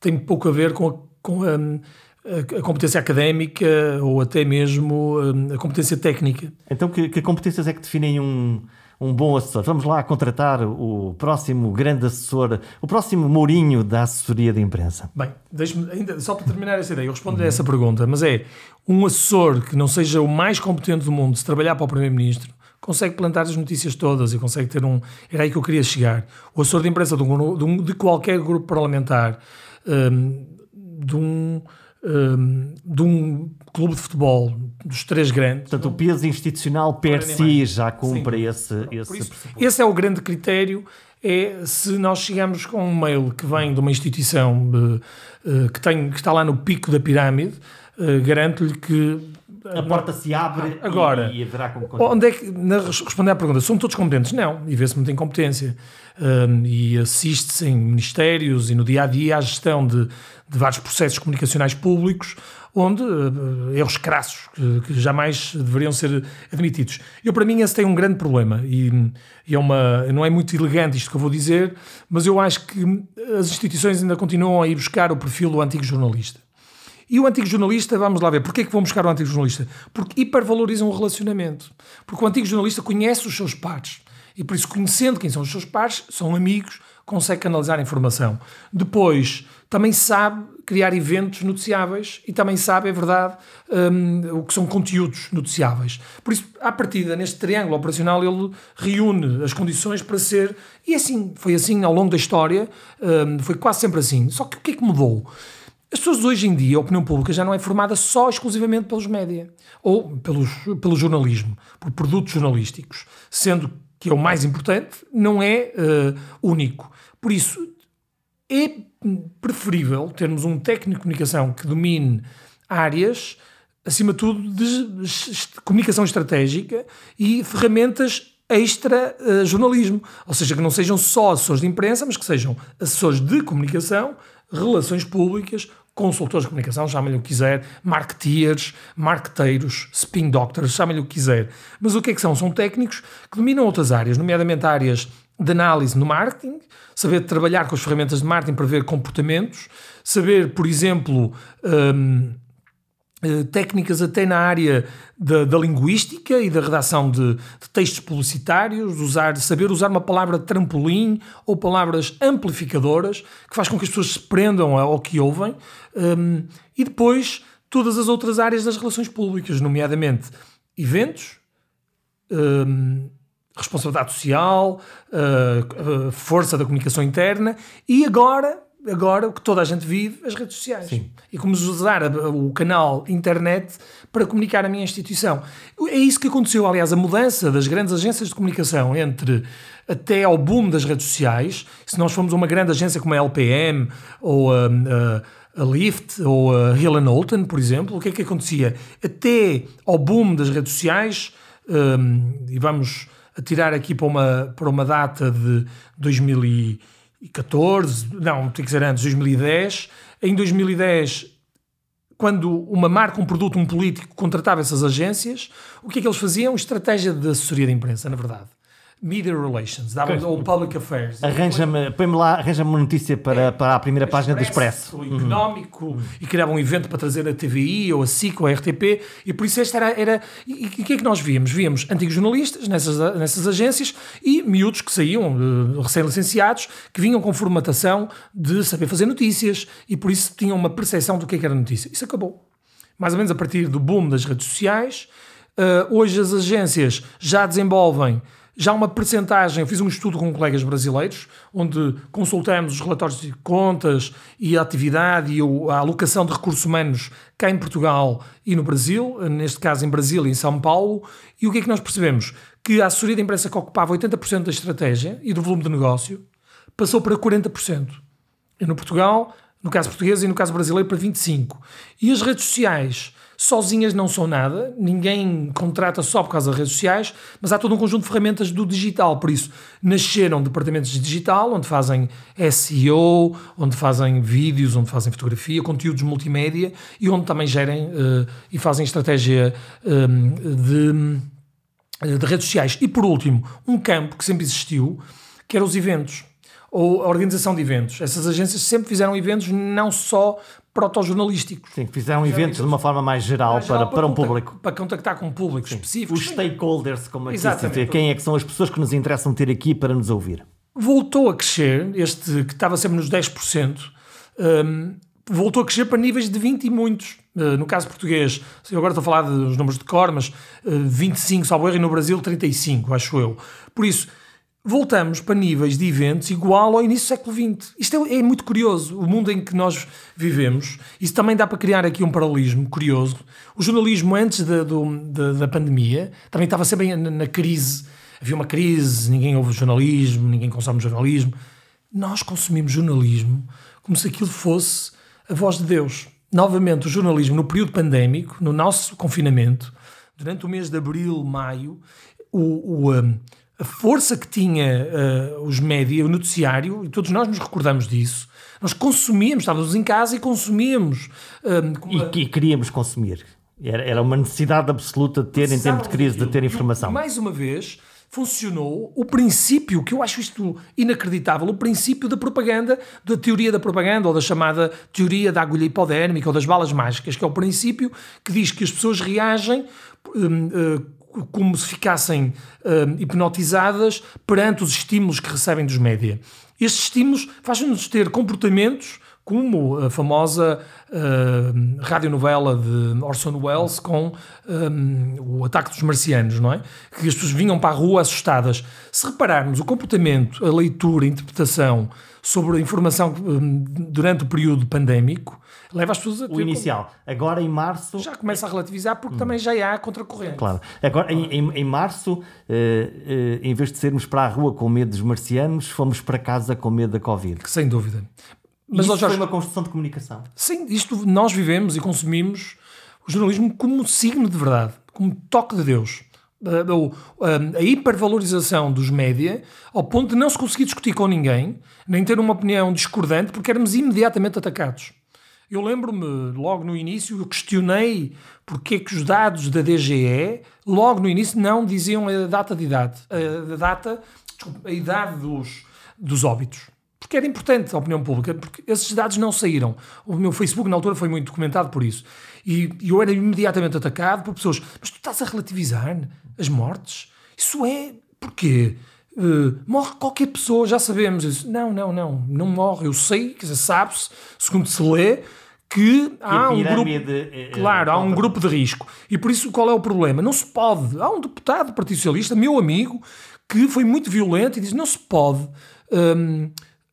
tem pouco a ver com a com a, a, competência académica ou até mesmo a, a competência técnica. Então, que, que, competências é que definem um, um bom assessor? Vamos lá contratar o próximo grande assessor, o próximo Mourinho da assessoria de imprensa. Bem, ainda, só para terminar essa ideia, eu respondo-lhe uhum. a essa pergunta, mas é um assessor que não seja o mais competente do mundo, se trabalhar para o Primeiro-Ministro, consegue plantar as notícias todas e consegue ter um. Era aí que eu queria chegar. O assessor de imprensa de, um, de, um, de qualquer grupo parlamentar. Um, de um, um, de um clube de futebol dos três grandes. Portanto, o peso institucional per si já cumpre Sim. esse, esse isso, Esse é o grande critério, é se nós chegamos com um mail que vem de uma instituição uh, uh, que, tem, que está lá no pico da pirâmide, uh, garanto-lhe que a porta se abre Agora, e, e haverá como Onde é que, na, responder à pergunta, são todos competentes? Não, e vê-se muita incompetência. Um, e assiste-se em ministérios e no dia a dia à gestão de, de vários processos comunicacionais públicos onde uh, erros crassos que, que, jamais deveriam ser admitidos. Eu, para mim, esse tem um grande problema e, e, é uma, não é muito elegante isto que eu vou dizer, mas eu acho que as instituições ainda continuam a ir buscar o perfil do antigo jornalista. E o antigo jornalista, vamos lá ver, porquê é que vão buscar o antigo jornalista? Porque hipervalorizam o relacionamento. Porque o antigo jornalista conhece os seus pares. E por isso, conhecendo quem são os seus pares, são amigos, consegue canalizar informação. Depois, também sabe criar eventos noticiáveis e também sabe, é verdade, um, o que são conteúdos noticiáveis. Por isso, à partida, neste triângulo operacional, ele reúne as condições para ser. E assim, foi assim ao longo da história, um, foi quase sempre assim. Só que o que é que mudou? As pessoas hoje em dia, a opinião pública já não é formada só exclusivamente pelos média ou pelos, pelo jornalismo, por produtos jornalísticos, sendo que é o mais importante, não é uh, único. Por isso, é preferível termos um técnico de comunicação que domine áreas, acima de tudo, de comunicação estratégica e ferramentas extra uh, jornalismo. Ou seja, que não sejam só assessores de imprensa, mas que sejam assessores de comunicação, relações públicas, consultores de comunicação, chamem-lhe o que quiser, marketeers, marqueteiros, spin doctors, chamem-lhe o que quiser. Mas o que é que são? São técnicos que dominam outras áreas, nomeadamente áreas de análise no marketing, saber trabalhar com as ferramentas de marketing para ver comportamentos, saber, por exemplo, um, eh, técnicas até na área da, da linguística e da redação de, de, textos publicitários, usar, saber usar uma palavra trampolim ou palavras amplificadoras, que faz com que as pessoas se prendam ao que ouvem, um, e depois todas as outras áreas das relações públicas, nomeadamente eventos, um, responsabilidade social, uh, uh, força da comunicação interna e agora agora o que toda a gente vive, as redes sociais. Sim. E como usar o canal internet para comunicar a minha instituição. É isso que aconteceu, aliás, a mudança das grandes agências de comunicação entre até ao boom das redes sociais. Se nós formos uma grande agência como a LPM ou a, a, a Lyft ou a Hill Holton, por exemplo, o que é que acontecia? Até ao boom das redes sociais, um, e vamos atirar aqui para uma, para uma data de 2000 e 2014, não, tem que dizer antes, 2010. Em 2010, quando uma marca, um produto, um político contratava essas agências, o que é que eles faziam? Estratégia de assessoria de imprensa, na verdade. Media Relations, dava, ou Public Affairs. Arranja-me, põe-me lá, arranja-me uma notícia para, é, para a primeira página do Expresso. O económico, uhum. e criava um evento para trazer a TVI, ou a SIC, ou a RTP, e por isso esta era... era e o que é que nós víamos? Víamos antigos jornalistas nessas, nessas agências e miúdos que saíam, uh, recém-licenciados, que vinham com formatação de saber fazer notícias, e por isso tinham uma percepção do que, é que era notícia. Isso acabou. Mais ou menos a partir do boom das redes sociais, uh, hoje as agências já desenvolvem já uma percentagem, eu fiz um estudo com colegas brasileiros, onde consultamos os relatórios de contas e a atividade e a alocação de recursos humanos cá em Portugal e no Brasil, neste caso em Brasília e em São Paulo, e o que é que nós percebemos? Que a assessoria de imprensa que ocupava 80% da estratégia e do volume de negócio passou para 40%. E no Portugal, no caso português e no caso brasileiro, para 25%. E as redes sociais sozinhas não são nada, ninguém contrata só por causa das redes sociais, mas há todo um conjunto de ferramentas do digital, por isso nasceram departamentos de digital, onde fazem SEO, onde fazem vídeos, onde fazem fotografia, conteúdos multimédia e onde também gerem uh, e fazem estratégia um, de, eh, de redes sociais. E por último, um campo que sempre existiu, que eram os eventos ou a organização de eventos. Essas agências sempre fizeram eventos não só protojornalísticos. Sim, fizeram, fizeram eventos de uma forma mais geral, mais geral para, para, para, um público. Para contactar com um público Sim. específico. Os stakeholders, como aqui se dizer. Quem é que são as pessoas que nos interessam ter aqui para nos ouvir? Voltou a crescer, este que estava sempre nos 10%, um, voltou a crescer para níveis de 20 e muitos. Uh, no caso português, eu agora estou a falar dos números de cor, mas uh, 25, salvo erro, e no Brasil 35, acho eu. Por isso, voltamos para níveis de eventos igual ao início do século XX. Isto é, é, muito curioso, o mundo em que nós vivemos. Isso também dá para criar aqui um paralelismo curioso. O jornalismo antes da, do, da, pandemia também estava sempre na, na, crise. Havia uma crise, ninguém ouve jornalismo, ninguém consome jornalismo. Nós consumimos jornalismo como se aquilo fosse a voz de Deus. Novamente, o jornalismo no período pandémico, no nosso confinamento, durante o mês de abril, maio, o, o um, a força que tinha uh, os média, o noticiário, e todos nós nos recordamos disso. Nós consumíamos, estávamos em casa e consumíamos. Uh, e, e, queríamos consumir. Era, era uma necessidade absoluta de ter, em tempo de crise, de ter informação. E, mais uma vez, funcionou o princípio, que eu acho isto inacreditável, o princípio da propaganda, da teoria da propaganda, ou da chamada teoria da agulha hipodérmica, ou das balas mágicas, que é o princípio que diz que as pessoas reagem. Um, uh, como se ficassem uh, hipnotizadas perante os estímulos que recebem dos média. Estes estímulos fazem-nos ter comportamentos como a famosa uh, radionovela de Orson Welles com um, o ataque dos marcianos, não é? Que as pessoas vinham para a rua assustadas. Se repararmos o comportamento, a leitura, a interpretação sobre a informação um, durante o período pandémico, leva as pessoas a ter... O inicial. Agora em março... Já começa a relativizar porque hum. também já há contracorrente. Claro. Agora em, em, em março, uh, uh, em vez de sermos para a rua com medo dos marcianos, fomos para casa com medo da Covid. Sem dúvida. Mas Isso foi uma construção de comunicação. Sim, isto nós vivemos e consumimos o jornalismo como signo de verdade, como toque de Deus. A, a, hipervalorização dos média ao ponto de não se conseguir discutir com ninguém, nem ter uma opinião discordante, porque éramos imediatamente atacados. Eu lembro-me, logo no início, eu questionei porque é que os dados da DGE, logo no início, não diziam a data de idade, a, data, desculpa, a idade dos, dos óbitos porque era importante a opinião pública, porque esses dados não saíram. O meu Facebook na altura foi muito comentado por isso. E eu era imediatamente atacado por pessoas. Mas tu estás a relativizar as mortes? Isso é. Porquê? Uh, morre qualquer pessoa, já sabemos. isso. não, não, não. Não morre. Eu sei, quer dizer, sabe-se, segundo se lê, que há um grupo, é, é, claro, há um grupo de risco. E por isso qual é o problema? Não se pode. Há um deputado do Partido Socialista, meu amigo, que foi muito violento e diz: não se pode. Um,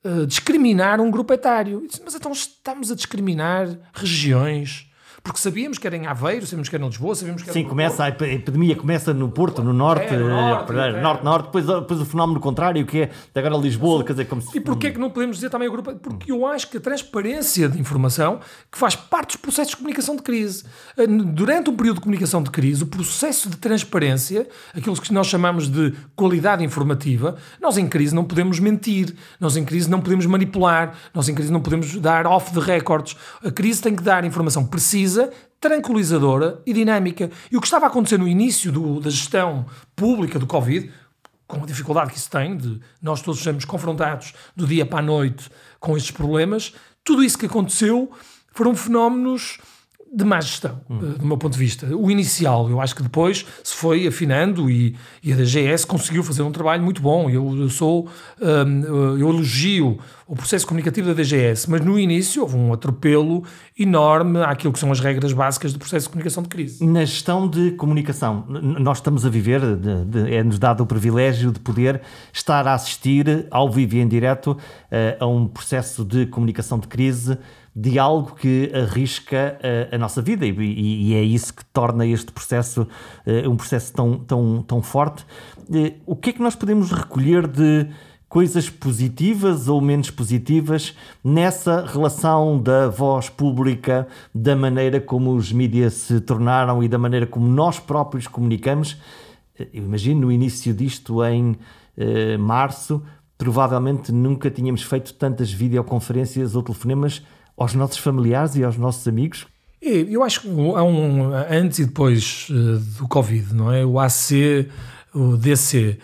eh, discriminar um grupo etário. Disse, mas então estamos a discriminar regiões, porque sabíamos que era em Aveiro, sabíamos que era em Lisboa, sabíamos que era Sim, começa, a epidemia começa no Porto, no Norte, é, no norte, é, norte, norte, depois, depois o fenómeno contrário, que é agora Lisboa, quer dizer, como se... E porquê é que não podemos dizer também o grupo? Porque eu acho que a transparência de informação, que faz parte dos processos de comunicação de crise. Eh, durante um período de comunicação de crise, o processo de transparência, aquilo que nós chamamos de qualidade informativa, nós em crise não podemos mentir, nós em crise não podemos manipular, nós em crise não podemos dar off the records. A crise tem que dar informação precisa tranquilizadora e dinâmica. E o que estava a acontecer no início do, da gestão pública do Covid, com a dificuldade que isso tem, de nós todos sermos confrontados do dia para a noite com estes problemas, tudo isso que aconteceu foram fenómenos de má gestão, hum. do meu ponto de vista. O inicial, eu acho que depois se foi afinando e, e a DGS conseguiu fazer um trabalho muito bom. Eu, eu sou, um, eu elogio o processo comunicativo da DGS, mas no início houve um atropelo enorme àquilo que são as regras básicas do processo de comunicação de crise. Na gestão de comunicação, nós estamos a viver, é-nos dado o privilégio de poder estar a assistir ao vivo e em direto uh, a um processo de comunicação de crise de algo que arrisca a, a nossa vida e, e, é isso que torna este processo uh, um processo tão, tão, tão forte. Uh, o que é que nós podemos recolher de coisas positivas ou menos positivas nessa relação da voz pública, da maneira como os mídias se tornaram e da maneira como nós próprios comunicamos? Eu imagino no início disto em março, provavelmente nunca tínhamos feito tantas videoconferências ou telefonemas aos nossos familiares e aos nossos amigos? Eu acho que há um antes e depois uh, do Covid, não é? O AC, o DC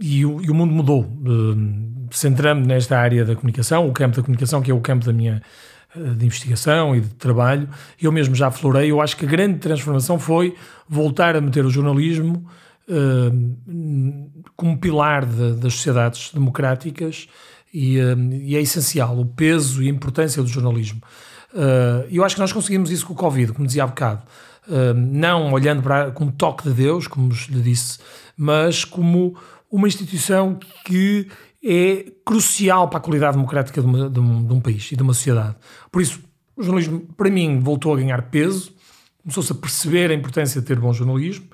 e o, e o mundo mudou. Uh, Centrando nesta área da comunicação, o campo da comunicação, que é o campo da minha uh, de investigação e de trabalho, eu mesmo já florei. Eu acho que a grande transformação foi voltar a meter o jornalismo como pilar de, das sociedades democráticas e, hum, e, é essencial o peso e a importância do jornalismo. Uh, eu acho que nós conseguimos isso com o Covid, como dizia há bocado. Uh, não olhando para como toque de Deus, como lhe disse, mas como uma instituição que é crucial para a qualidade democrática de, uma, de, um, de um país e de uma sociedade. Por isso, o jornalismo, para mim, voltou a ganhar peso, começou-se a perceber a importância de ter bom jornalismo,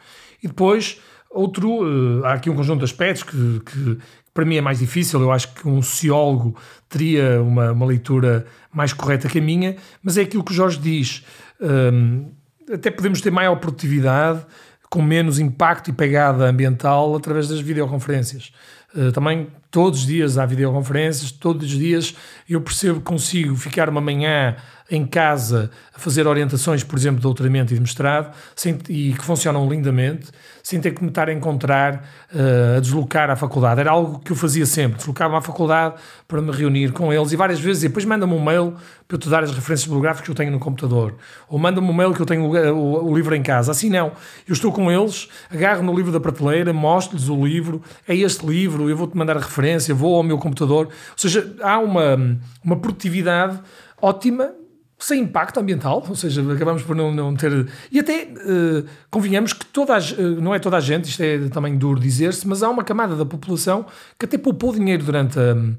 e depois, outro, uh, há aqui um conjunto de aspectos que, que, para mim é mais difícil, eu acho que um sociólogo teria uma, uma leitura mais correta que a minha, mas é aquilo que o Jorge diz. Um, até podemos ter maior produtividade com menos impacto e pegada ambiental através das videoconferências. Uh, também todos os dias há videoconferências, todos os dias eu percebo que consigo ficar uma manhã em casa a fazer orientações, por exemplo, de doutoramento e de mestrado, sem, e que funcionam lindamente, sem ter que me estar a encontrar, uh, a deslocar à faculdade. Era algo que eu fazia sempre, deslocava à faculdade para me reunir com eles e várias vezes, e depois manda-me um mail para eu te dar as referências bibliográficas que eu tenho no computador, ou manda-me um mail que eu tenho o, o, o, livro em casa. Assim não, eu estou com eles, agarro no livro da prateleira, mostro-lhes o livro, é este livro, eu vou-te mandar a referência, vou ao meu computador. Ou seja, há uma, uma produtividade ótima, sem impacto ambiental, ou seja, acabamos por não, não ter. E até uh, convenhamos que toda uh, não é toda a gente, isto é também duro dizer-se, mas há uma camada da população que até poupou dinheiro durante um,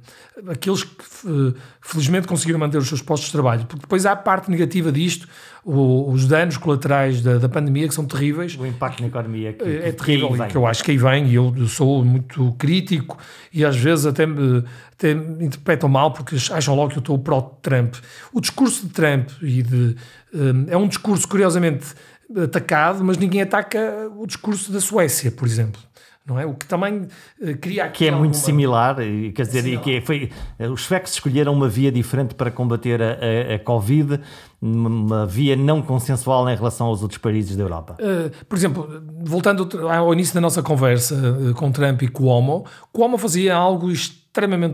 aqueles que uh, felizmente conseguiram manter os seus postos de trabalho. Porque depois há a parte negativa disto, o, os danos colaterais da, da, pandemia que são terríveis. O impacto na economia que, é terrível que, que eu acho que aí vem, e eu sou muito crítico e às vezes até me até interpretam mal porque acham logo que eu estou pró-Trump. O discurso de Trump e de, um, é um discurso curiosamente atacado, mas ninguém ataca o discurso da Suécia, por exemplo não é? O que também uh, cria aqui. Que é muito similar, quer dizer, e que foi, eh, os suecos escolheram uma via diferente para combater a, a, a, Covid, uma via não consensual em relação aos outros países da Europa. Uh, por exemplo, voltando ao início da nossa conversa uh, com Trump e Cuomo, Cuomo fazia algo extremamente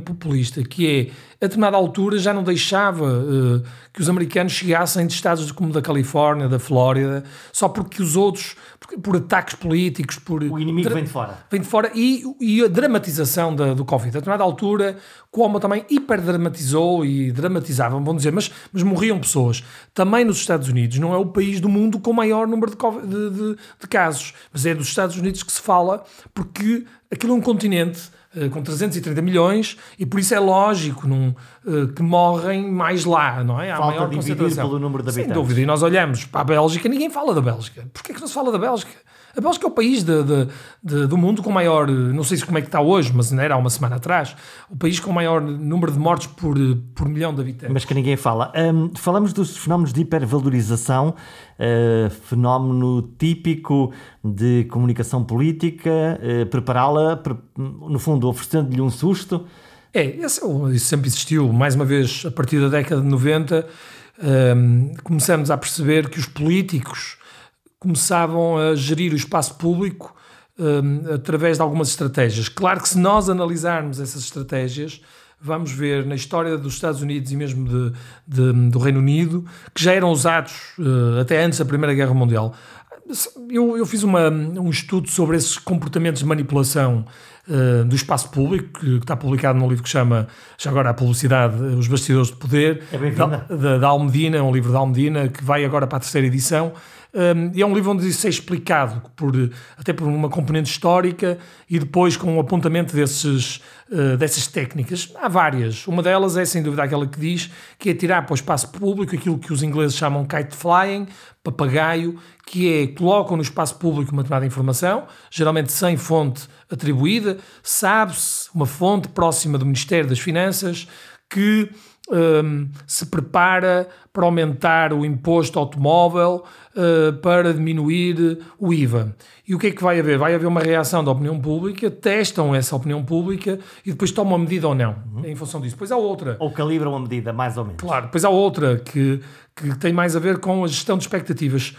populista, que é, a determinada altura já não deixava uh, que os americanos chegassem de estados como da Califórnia, da Flórida, só porque os outros, por, por ataques políticos, por... O inimigo vem de fora. Vem de fora e, e a dramatização da, do Covid. A determinada altura, Cuomo também hiperdramatizou e dramatizava, vamos dizer, mas, mas morriam pessoas. Também nos Estados Unidos, não é o país do mundo com o maior número de, de, de, de casos, mas é dos Estados Unidos que se fala, porque aquilo é um continente com 330 milhões e por isso é lógico num, uh, que morrem mais lá, não é? Há Falta maior concentração. pelo número de habitantes. Sem dúvida. E nós olhamos para a Bélgica, ninguém fala da Bélgica. Porquê é que não se fala da Bélgica? A Bélgica é o país de, de, de, do mundo com maior, não sei se como é que está hoje, mas não era há uma semana atrás, o país com maior número de mortes por, por milhão de habitantes. Mas que ninguém fala. Um, falamos dos fenómenos de hipervalorização, uh, fenómeno típico de comunicação política, uh, prepará-la, no fundo, oferecendo-lhe um susto. É, esse, é isso sempre existiu. Mais uma vez, a partir da década de 90, um, começamos a perceber que os políticos começavam a gerir o espaço público um, através de algumas estratégias. Claro que se nós analisarmos essas estratégias, vamos ver na história dos Estados Unidos e mesmo de, de, do Reino Unido, que já eram usados uh, até antes da Primeira Guerra Mundial. Eu, eu fiz uma, um estudo sobre esses comportamentos de manipulação uh, do espaço público, que, está publicado num livro que chama, já agora a publicidade, Os Bastidores de Poder, é da, da, da Almedina, um livro da Almedina, que vai agora para a terceira edição. Um, e é um livro onde isso é explicado, por, até por uma componente histórica e depois com um apontamento desses, uh, dessas técnicas. Há várias. Uma delas é, sem dúvida, aquela que diz que é tirar para o espaço público aquilo que os ingleses chamam kite flying, papagaio, que é colocam no espaço público uma determinada informação, geralmente sem fonte atribuída, sabe-se uma fonte próxima do Ministério das Finanças que um, se prepara para aumentar o imposto automóvel uh, para diminuir o IVA. E o que é que vai haver? Vai haver uma reação da opinião pública, testam essa opinião pública e depois tomam uma medida ou não, uhum. em função disso. Depois há outra. Ou calibram a medida, mais ou menos. Claro, depois há outra que, que tem mais a ver com a gestão de expectativas.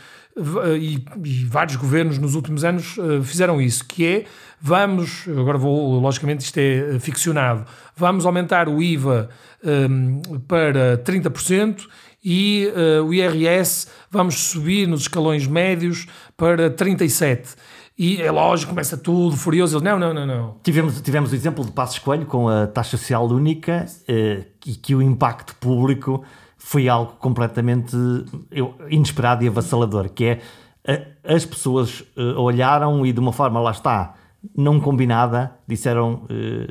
E, e, vários governos nos últimos anos uh, fizeram isso, que é vamos, agora vou, logicamente isto é ficcionado, vamos aumentar o IVA um, para 30% e uh, o IRS vamos subir nos escalões médios para 37%. E é lógico, começa tudo furioso. Ele, não, não, não, não. Tivemos, tivemos o exemplo de Passos Coelho com a taxa social única uh, e que o impacto público foi algo completamente eu, inesperado e avassalador, que é as pessoas uh, olharam e de uma forma, lá está, não combinada, disseram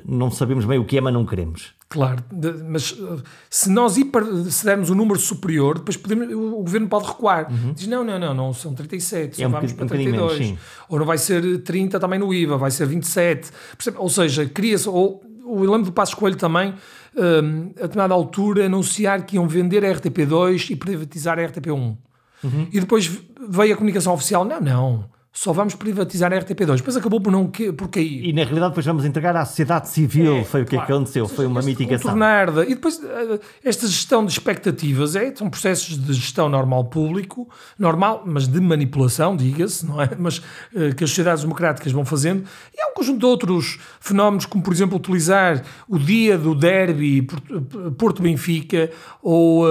não sabemos bem o que é, mas não queremos. Claro, mas uh, se nós hiper, se dermos um número superior, depois podemos, o governo pode recuar. Uhum. Diz: não, não, não, não são 37, é um vamos para 32. Menos, ou não vai ser 30 também no IVA, vai ser 27. Ou seja, cria-se. Ou o lembro do Passo Coelho também, um, a determinada altura, anunciar que iam vender a RTP2 e privatizar a RTP1. Uhum. E depois veio a comunicação oficial: não, não só vamos privatizar a RTP2. Depois acabou por, não, por cair. E na realidade depois vamos entregar à sociedade civil, é, foi o que claro. aconteceu, foi uma mitigação. Contornar, e depois eh, esta gestão de expectativas é, são processos de gestão normal público, normal, mas de manipulação, diga-se, não é? Mas uh, que as sociedades democráticas vão fazendo. E há um conjunto de outros fenómenos, como por exemplo utilizar o dia do derby Porto-Benfica ou,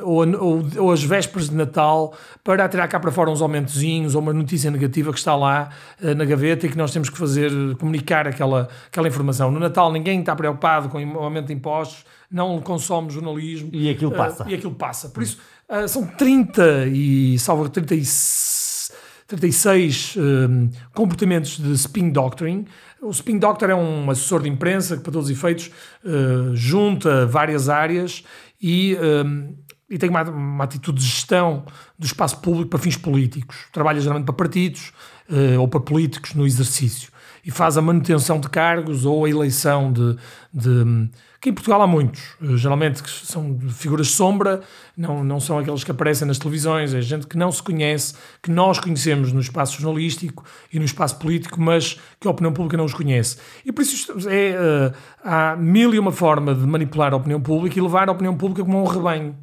ou, ou, ou as vésperas de Natal para atirar cá para fora uns aumentozinhos ou uma notícia negativa que está lá uh, na gaveta e que nós temos que fazer, comunicar aquela, aquela informação. No Natal ninguém está preocupado com o aumento de impostos, não consome jornalismo. E aquilo passa. Uh, e aquilo passa. Por isso, são 30 e, salvo 36, 36 comportamentos de spin doctoring. O spin doctor é um assessor de imprensa que, para todos os efeitos, junta várias áreas e e tem uma, uma, atitude de gestão do espaço público para fins políticos. Trabalha geralmente para partidos uh, ou para políticos no exercício. E faz a manutenção de cargos ou a eleição de. de que em Portugal há muitos, uh, geralmente são figuras sombra, não, não são aqueles que aparecem nas televisões, é gente que não se conhece, que nós conhecemos no espaço jornalístico e no espaço político, mas que a opinião pública não os conhece. E por isso é, uh, há mil e uma forma de manipular a opinião pública e levar a opinião pública como um rebanho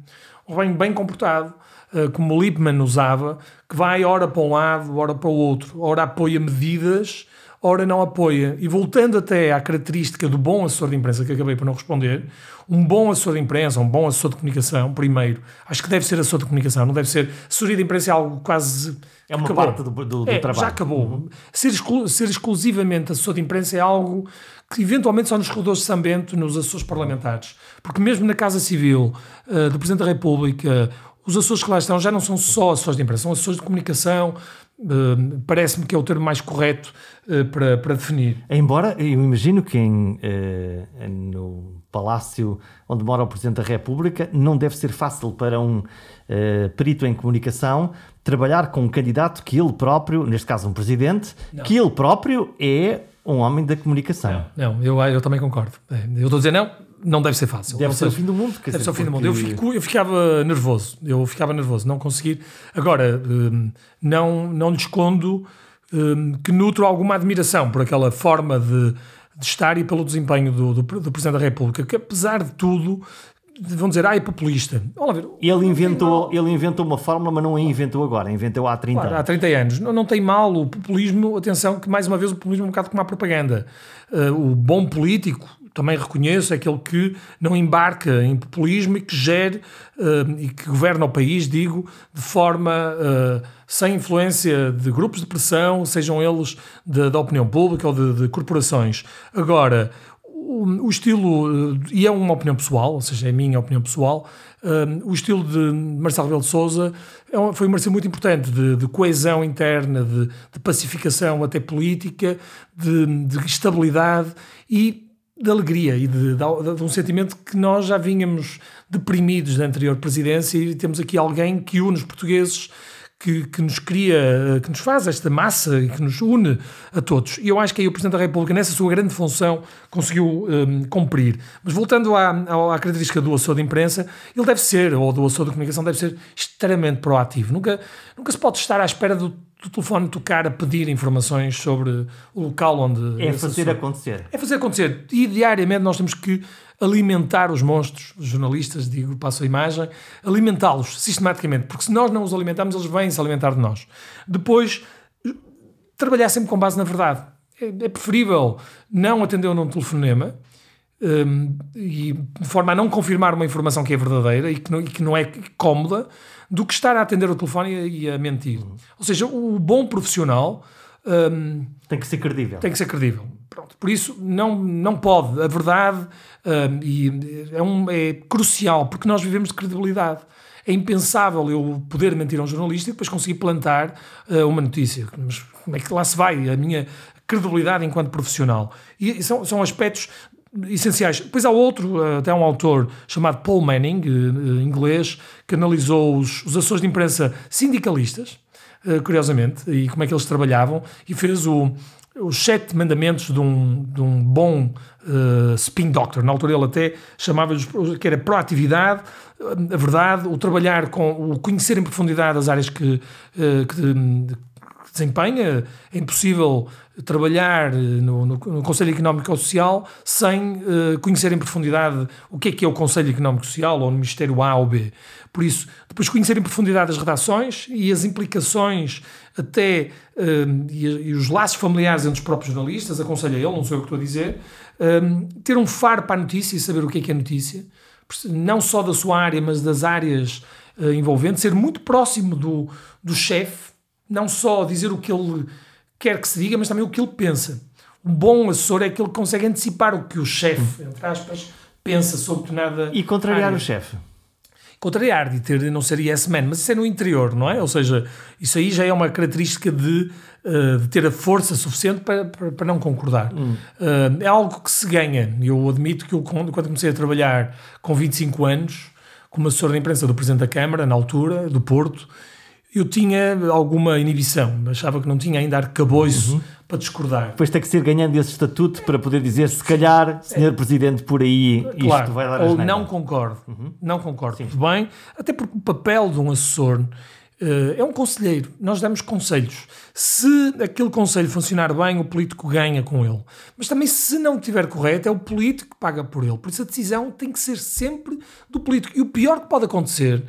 rebanho bem comportado, uh, como Lippmann usava, que vai ora para um lado, ora para o outro, ora apoia medidas, ora não apoia. E voltando até à característica do bom assessor de imprensa, que acabei por não responder, um bom assessor de imprensa, um bom assessor de comunicação, primeiro, acho que deve ser assessor de comunicação, não deve ser. Assessoria de imprensa é algo quase. É uma acabou. parte do, do, do é, trabalho. Já acabou. Uhum. Ser, exclu ser exclusivamente assessor de imprensa é algo que eventualmente só nos corredores de Sambento, nos assessores parlamentares. Porque mesmo na Casa Civil uh, do Presidente da República, os assessores que lá estão já não são só assessores de imprensa, são assessores de comunicação, uh, parece-me que é o termo mais correto uh, para, para definir. Embora eu imagino que em, no palácio onde mora o Presidente da República não deve ser fácil para um perito em comunicação trabalhar com um candidato que ele próprio, neste caso um presidente, não. que ele próprio é um homem da comunicação. Não, não eu, eu também concordo. É, eu estou a dizer não, não deve ser fácil. Deve ser o fim do mundo. Deve ser o fim do mundo. Eu, fico, eu ficava nervoso. Eu ficava nervoso, não conseguir. Agora, hum, não, não lhe escondo hum, que nutro alguma admiração por aquela forma de, de estar e pelo desempenho do, do, do Presidente da República, que apesar de tudo vão dizer, ah, é populista. Ver, ele, inventou, ele inventou uma fórmula, mas não a inventou agora, inventou há 30 claro, anos. Há 30 anos. Não, não tem mal o populismo, atenção, que mais uma vez o populismo é um bocado como a propaganda. Uh, o bom político, também reconheço, é aquele que não embarca em populismo e que gere uh, e que governa o país, digo, de forma uh, sem influência de grupos de pressão, sejam eles da opinião pública ou de, de corporações. Agora, o, o, estilo, eh, e é uma opinião pessoal, ou seja, é a minha opinião pessoal, um, eh, o estilo de Marcelo Rebelo de Sousa é foi uma muito importante de, de coesão interna, de, de, pacificação até política, de, de, estabilidade e de alegria e de, de, um sentimento que nós já vínhamos deprimidos da anterior presidência e temos aqui alguém que une os portugueses que, que, nos cria, que nos faz esta massa e que nos une a todos. E eu acho que aí o Presidente da República, nessa sua grande função, conseguiu um, cumprir. Mas voltando à, à, característica do assessor de imprensa, ele deve ser, ou do assessor de comunicação, deve ser extremamente proativo. Nunca, nunca se pode estar à espera do, do telefone tocar a pedir informações sobre o local onde. É fazer assessor... acontecer. É fazer acontecer. E diariamente nós temos que alimentar os monstros, os jornalistas, digo, passo a imagem, alimentá-los sistematicamente, porque se nós não os alimentarmos, eles vêm se alimentar de nós. Depois, trabalhar sempre com base na verdade. É, é preferível não atender num telefonema um, e de forma a não confirmar uma informação que é verdadeira e que não, e que não é cómoda, do que estar a atender o telefone e, e a mentir. Uhum. Ou seja, o bom profissional. Um, tem que ser credível. Tem que ser credível. Pronto. Por isso, não, não pode. A verdade um, e é, um, é crucial, porque nós vivemos de credibilidade. É impensável eu poder mentir a um jornalista e depois conseguir plantar uh, uma notícia. Mas como é que lá se vai a minha credibilidade enquanto profissional? E são, são aspectos essenciais. Depois há outro, eh, até um autor chamado Paul Manning, uh, inglês, que analisou os, os ações de imprensa sindicalistas, curiosamente, e como é que eles trabalhavam, e fez o, os sete mandamentos de um, de um bom uh, spin doctor. Na altura ele até chamava que era proatividade, a verdade, o trabalhar com, o conhecer em profundidade as áreas que, uh, que desempenha. É impossível trabalhar no, no, no Conselho Económico e Social sem uh, conhecer em profundidade o que é que é o Conselho Económico Social ou no Ministério A ou B. Por isso, depois conhecer em profundidade as redações e as implicações até um, e, e, os laços familiares entre os próprios jornalistas, aconselho a ele, não sou eu que estou a dizer, um, ter um faro para a notícia e saber o que é que é notícia, não só da sua área, mas das áreas uh, envolventes, ser muito próximo do, do chefe, não só dizer o que ele quer que se diga, mas também o que ele pensa. Um bom assessor é aquele que consegue antecipar o que o chefe, entre aspas, pensa sobre determinada. E contrariar área. o chefe. Contrariar de ter não ser yes man, mas isso é no interior, não é? Ou seja, isso aí já é uma característica de, uh, de ter a força suficiente para, para, para não concordar. Hum. Uh, é algo que se ganha. Eu admito que eu, quando comecei a trabalhar com 25 anos, como assessor de imprensa do Presidente da Câmara, na altura, do Porto, eu tinha alguma inibição, achava que não tinha ainda arcabouço uhum. para discordar. Depois tem que ser ganhando esse estatuto para poder dizer, se calhar, Senhor Presidente, por aí claro, isto vai dar Ou não concordo, uhum. não concordo, Sim. tudo bem, até porque o papel de um assessor uh, é um conselheiro, nós damos conselhos. Se aquele conselho funcionar bem, o político ganha com ele. Mas também, se não estiver correto, é o político que paga por ele. Por isso a decisão tem que ser sempre do político. E o pior que pode acontecer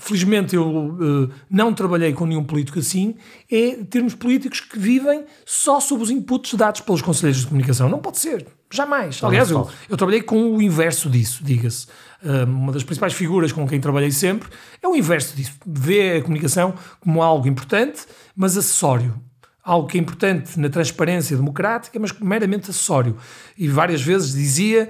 felizmente eu uh, não trabalhei com nenhum político assim, é termos políticos que vivem só sob os inputs dados pelos conselheiros de comunicação. Não pode ser. Jamais. Aliás, eu, eu trabalhei com o inverso disso, diga-se. Uh, uma das principais figuras com quem trabalhei sempre é o inverso disso. Vê a comunicação como algo importante, mas acessório algo que é importante na transparência democrática, mas meramente acessório. E várias vezes dizia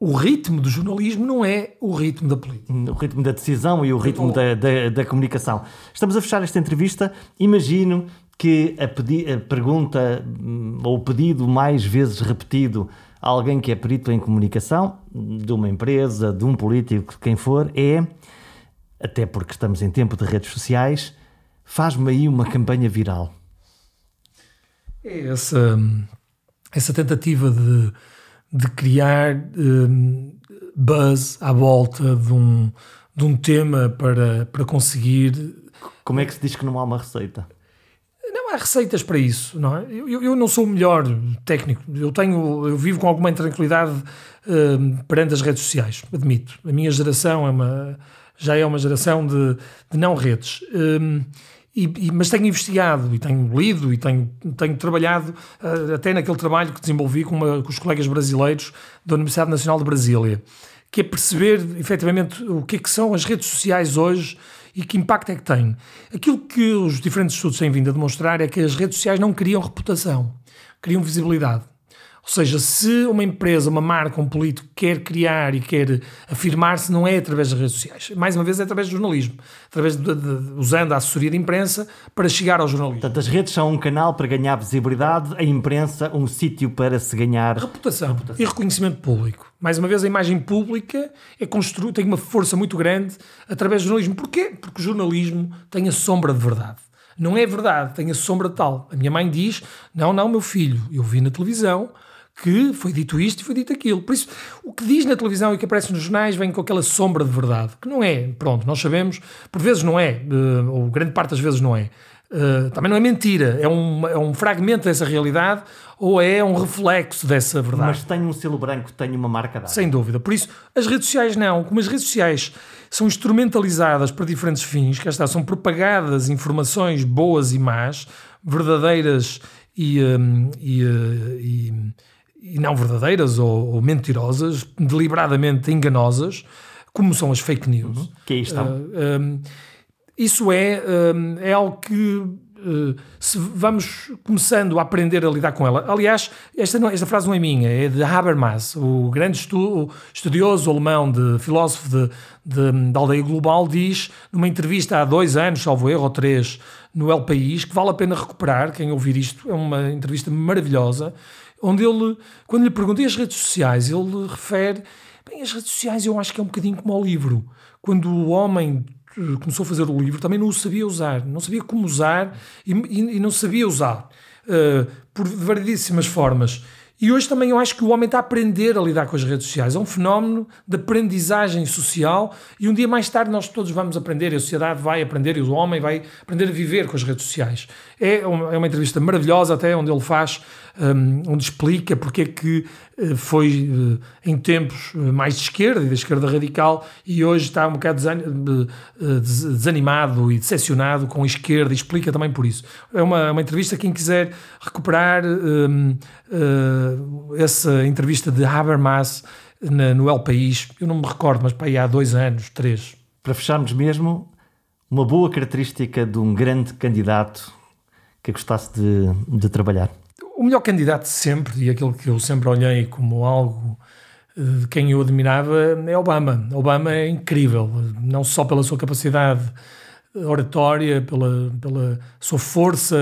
o ritmo do jornalismo não é o ritmo da política. O ritmo da decisão e o ritmo da, da, da comunicação. Estamos a fechar esta entrevista. Imagino que a, pedi a pergunta hum, ou o pedido mais vezes repetido a alguém que é perito em comunicação, de uma empresa, de um político, quem for, é, até porque estamos em tempo de redes sociais, faz-me aí uma campanha viral. É essa, essa tentativa de de criar um, buzz à volta de um, de um tema para, para conseguir. Como é que se diz que não há uma receita? Não há receitas para isso, não é? Eu, eu não sou o melhor técnico. Eu tenho, eu vivo com alguma intranquilidade um, perante as redes sociais, admito. A minha geração é uma, já é uma geração de, de não redes. Um, e, e, mas tenho investigado e tenho lido e tenho, tenho trabalhado uh, até naquele trabalho que desenvolvi com, uma, com, os colegas brasileiros da Universidade Nacional de Brasília, que é perceber efetivamente o que é que são as redes sociais hoje e que impacto é que têm. Aquilo que os diferentes estudos têm vindo a demonstrar é que as redes sociais não criam reputação, criam visibilidade. Ou seja, se uma empresa, uma marca, um político quer criar e quer afirmar-se, não é através das redes sociais. Mais uma vez, é através do jornalismo. Através de, de, usando a assessoria de imprensa para chegar ao jornalismo. Portanto, as redes são um canal para ganhar visibilidade, a imprensa um sítio para se ganhar reputação, reputação. e reconhecimento público. Mais uma vez, a imagem pública é constru... tem uma força muito grande através do jornalismo. Porquê? Porque o jornalismo tem a sombra de verdade. Não é verdade, tem a sombra de tal. A minha mãe diz: Não, não, meu filho, eu vi na televisão que foi dito isto e foi dito aquilo. Por isso, o que diz na televisão e o que aparece nos jornais vem com aquela sombra de verdade, que não é, pronto, nós sabemos, por vezes não é, uh, ou grande parte das vezes não é. Uh, também não é mentira, é um, é um fragmento dessa realidade ou é um reflexo dessa verdade. Mas tem um selo branco, tem uma marca dada. Sem dúvida. Por isso, as redes sociais não. Como as redes sociais são instrumentalizadas para diferentes fins, que está, são propagadas informações boas e más, verdadeiras e, um, e, uh, e e não verdadeiras ou, ou, mentirosas, deliberadamente enganosas, como são as fake news. Uhum. Que aí estão. Uh, um, isso é, um, é algo que uh, se vamos começando a aprender a lidar com ela. Aliás, esta, não, esta frase não é minha, é de Habermas, o grande estu, estudioso alemão, de filósofo de, de, da aldeia global, diz numa entrevista há dois anos, salvo erro, ou três, no El País, que vale a pena recuperar, quem ouvir isto, é uma entrevista maravilhosa, onde ele, quando lhe perguntei as redes sociais, ele refere, bem, as redes sociais eu acho que é um bocadinho como o livro. Quando o homem eh, começou a fazer o livro, também não o sabia usar, não sabia como usar e, e, e não sabia usar uh, por variedíssimas formas. E hoje também eu acho que o homem está a aprender a lidar com as redes sociais. É um fenómeno de aprendizagem social e um dia mais tarde nós todos vamos aprender, a sociedade vai aprender e o homem vai aprender a viver com as redes sociais. É uma, é uma entrevista maravilhosa até onde ele faz um, onde explica porque é que uh, foi uh, em tempos uh, mais de esquerda e da esquerda radical e hoje está um bocado desanimado e decepcionado com a esquerda e explica também por isso. É uma, uma entrevista, quem quiser recuperar um, essa entrevista de Habermas na, no El País, eu não me recordo, mas para aí há dois anos, três. Para fecharmos mesmo, uma boa característica de um grande candidato que gostasse de, de trabalhar? O melhor candidato sempre, e aquele que eu sempre olhei como algo eh, de quem eu admirava, é Obama. Obama é incrível, não só pela sua capacidade oratória, pela, pela sua força,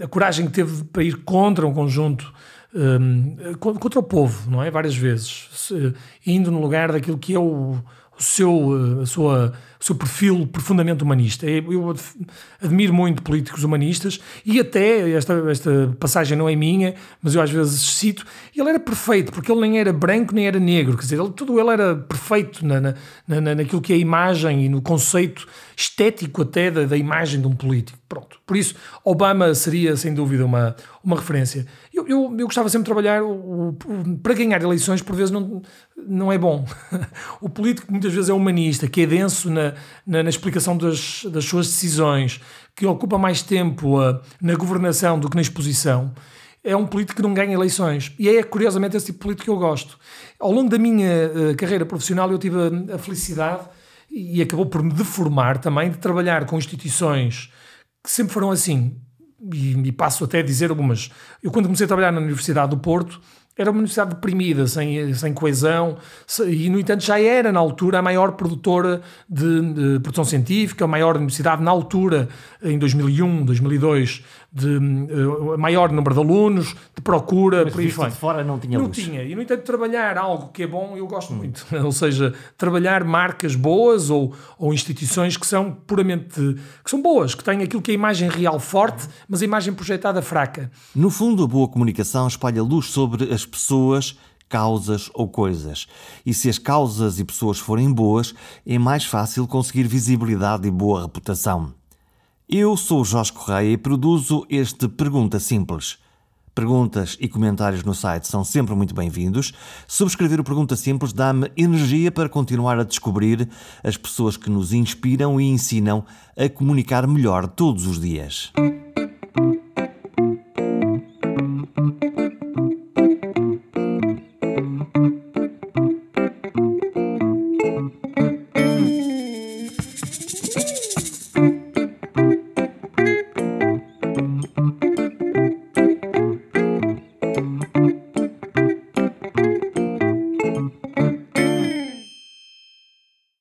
a coragem que teve para ir contra um conjunto, um, contra o povo, não é? Várias vezes, indo no lugar daquilo que é o, o seu, eh, a sua, seu perfil profundamente humanista. Eu admiro muito políticos humanistas e até, esta, esta passagem não é minha, mas eu às vezes cito, ele era perfeito, porque ele nem era branco nem era negro, quer dizer, ele, tudo ele era perfeito na, na, na, naquilo que é a imagem e no conceito estético até da, da imagem de um político. Pronto. Por isso, Obama seria sem dúvida uma, uma referência. Eu, eu, eu gostava sempre de trabalhar o, o, para ganhar eleições, por vezes não, não é bom. o político muitas vezes é humanista, que é denso na, na, na explicação das, das suas decisões, que ocupa mais tempo uh, na governação do que na exposição. É um político que não ganha eleições. E é, curiosamente, esse tipo de político que eu gosto. Ao longo da minha uh, carreira profissional, eu tive a, a felicidade e acabou por me deformar também de trabalhar com instituições que sempre foram assim. E, e passo até a dizer algumas. Eu, quando comecei a trabalhar na Universidade do Porto, era uma universidade deprimida, sem, sem coesão, e no entanto já era na altura a maior produtora de, de, produção científica, a maior universidade na altura, em 2001, 2002, de uh, maior número de alunos, de procura, Mas por aí de fora não tinha Não luz. tinha, e no entanto trabalhar algo que é bom eu gosto hum. muito, ou seja, trabalhar marcas boas ou, ou instituições que são puramente, que são boas, que têm aquilo que é a imagem real forte, mas a imagem projetada fraca. No fundo, a boa comunicação espalha luz sobre as pessoas, causas ou coisas. E se as causas e pessoas forem boas, é mais fácil conseguir visibilidade e boa reputação. Eu sou Jorge Correia e produzo este Pergunta Simples. Perguntas e comentários no site são sempre muito bem-vindos. Subscrever o Pergunta Simples dá-me energia para continuar a descobrir as pessoas que nos inspiram e ensinam a comunicar melhor todos os dias.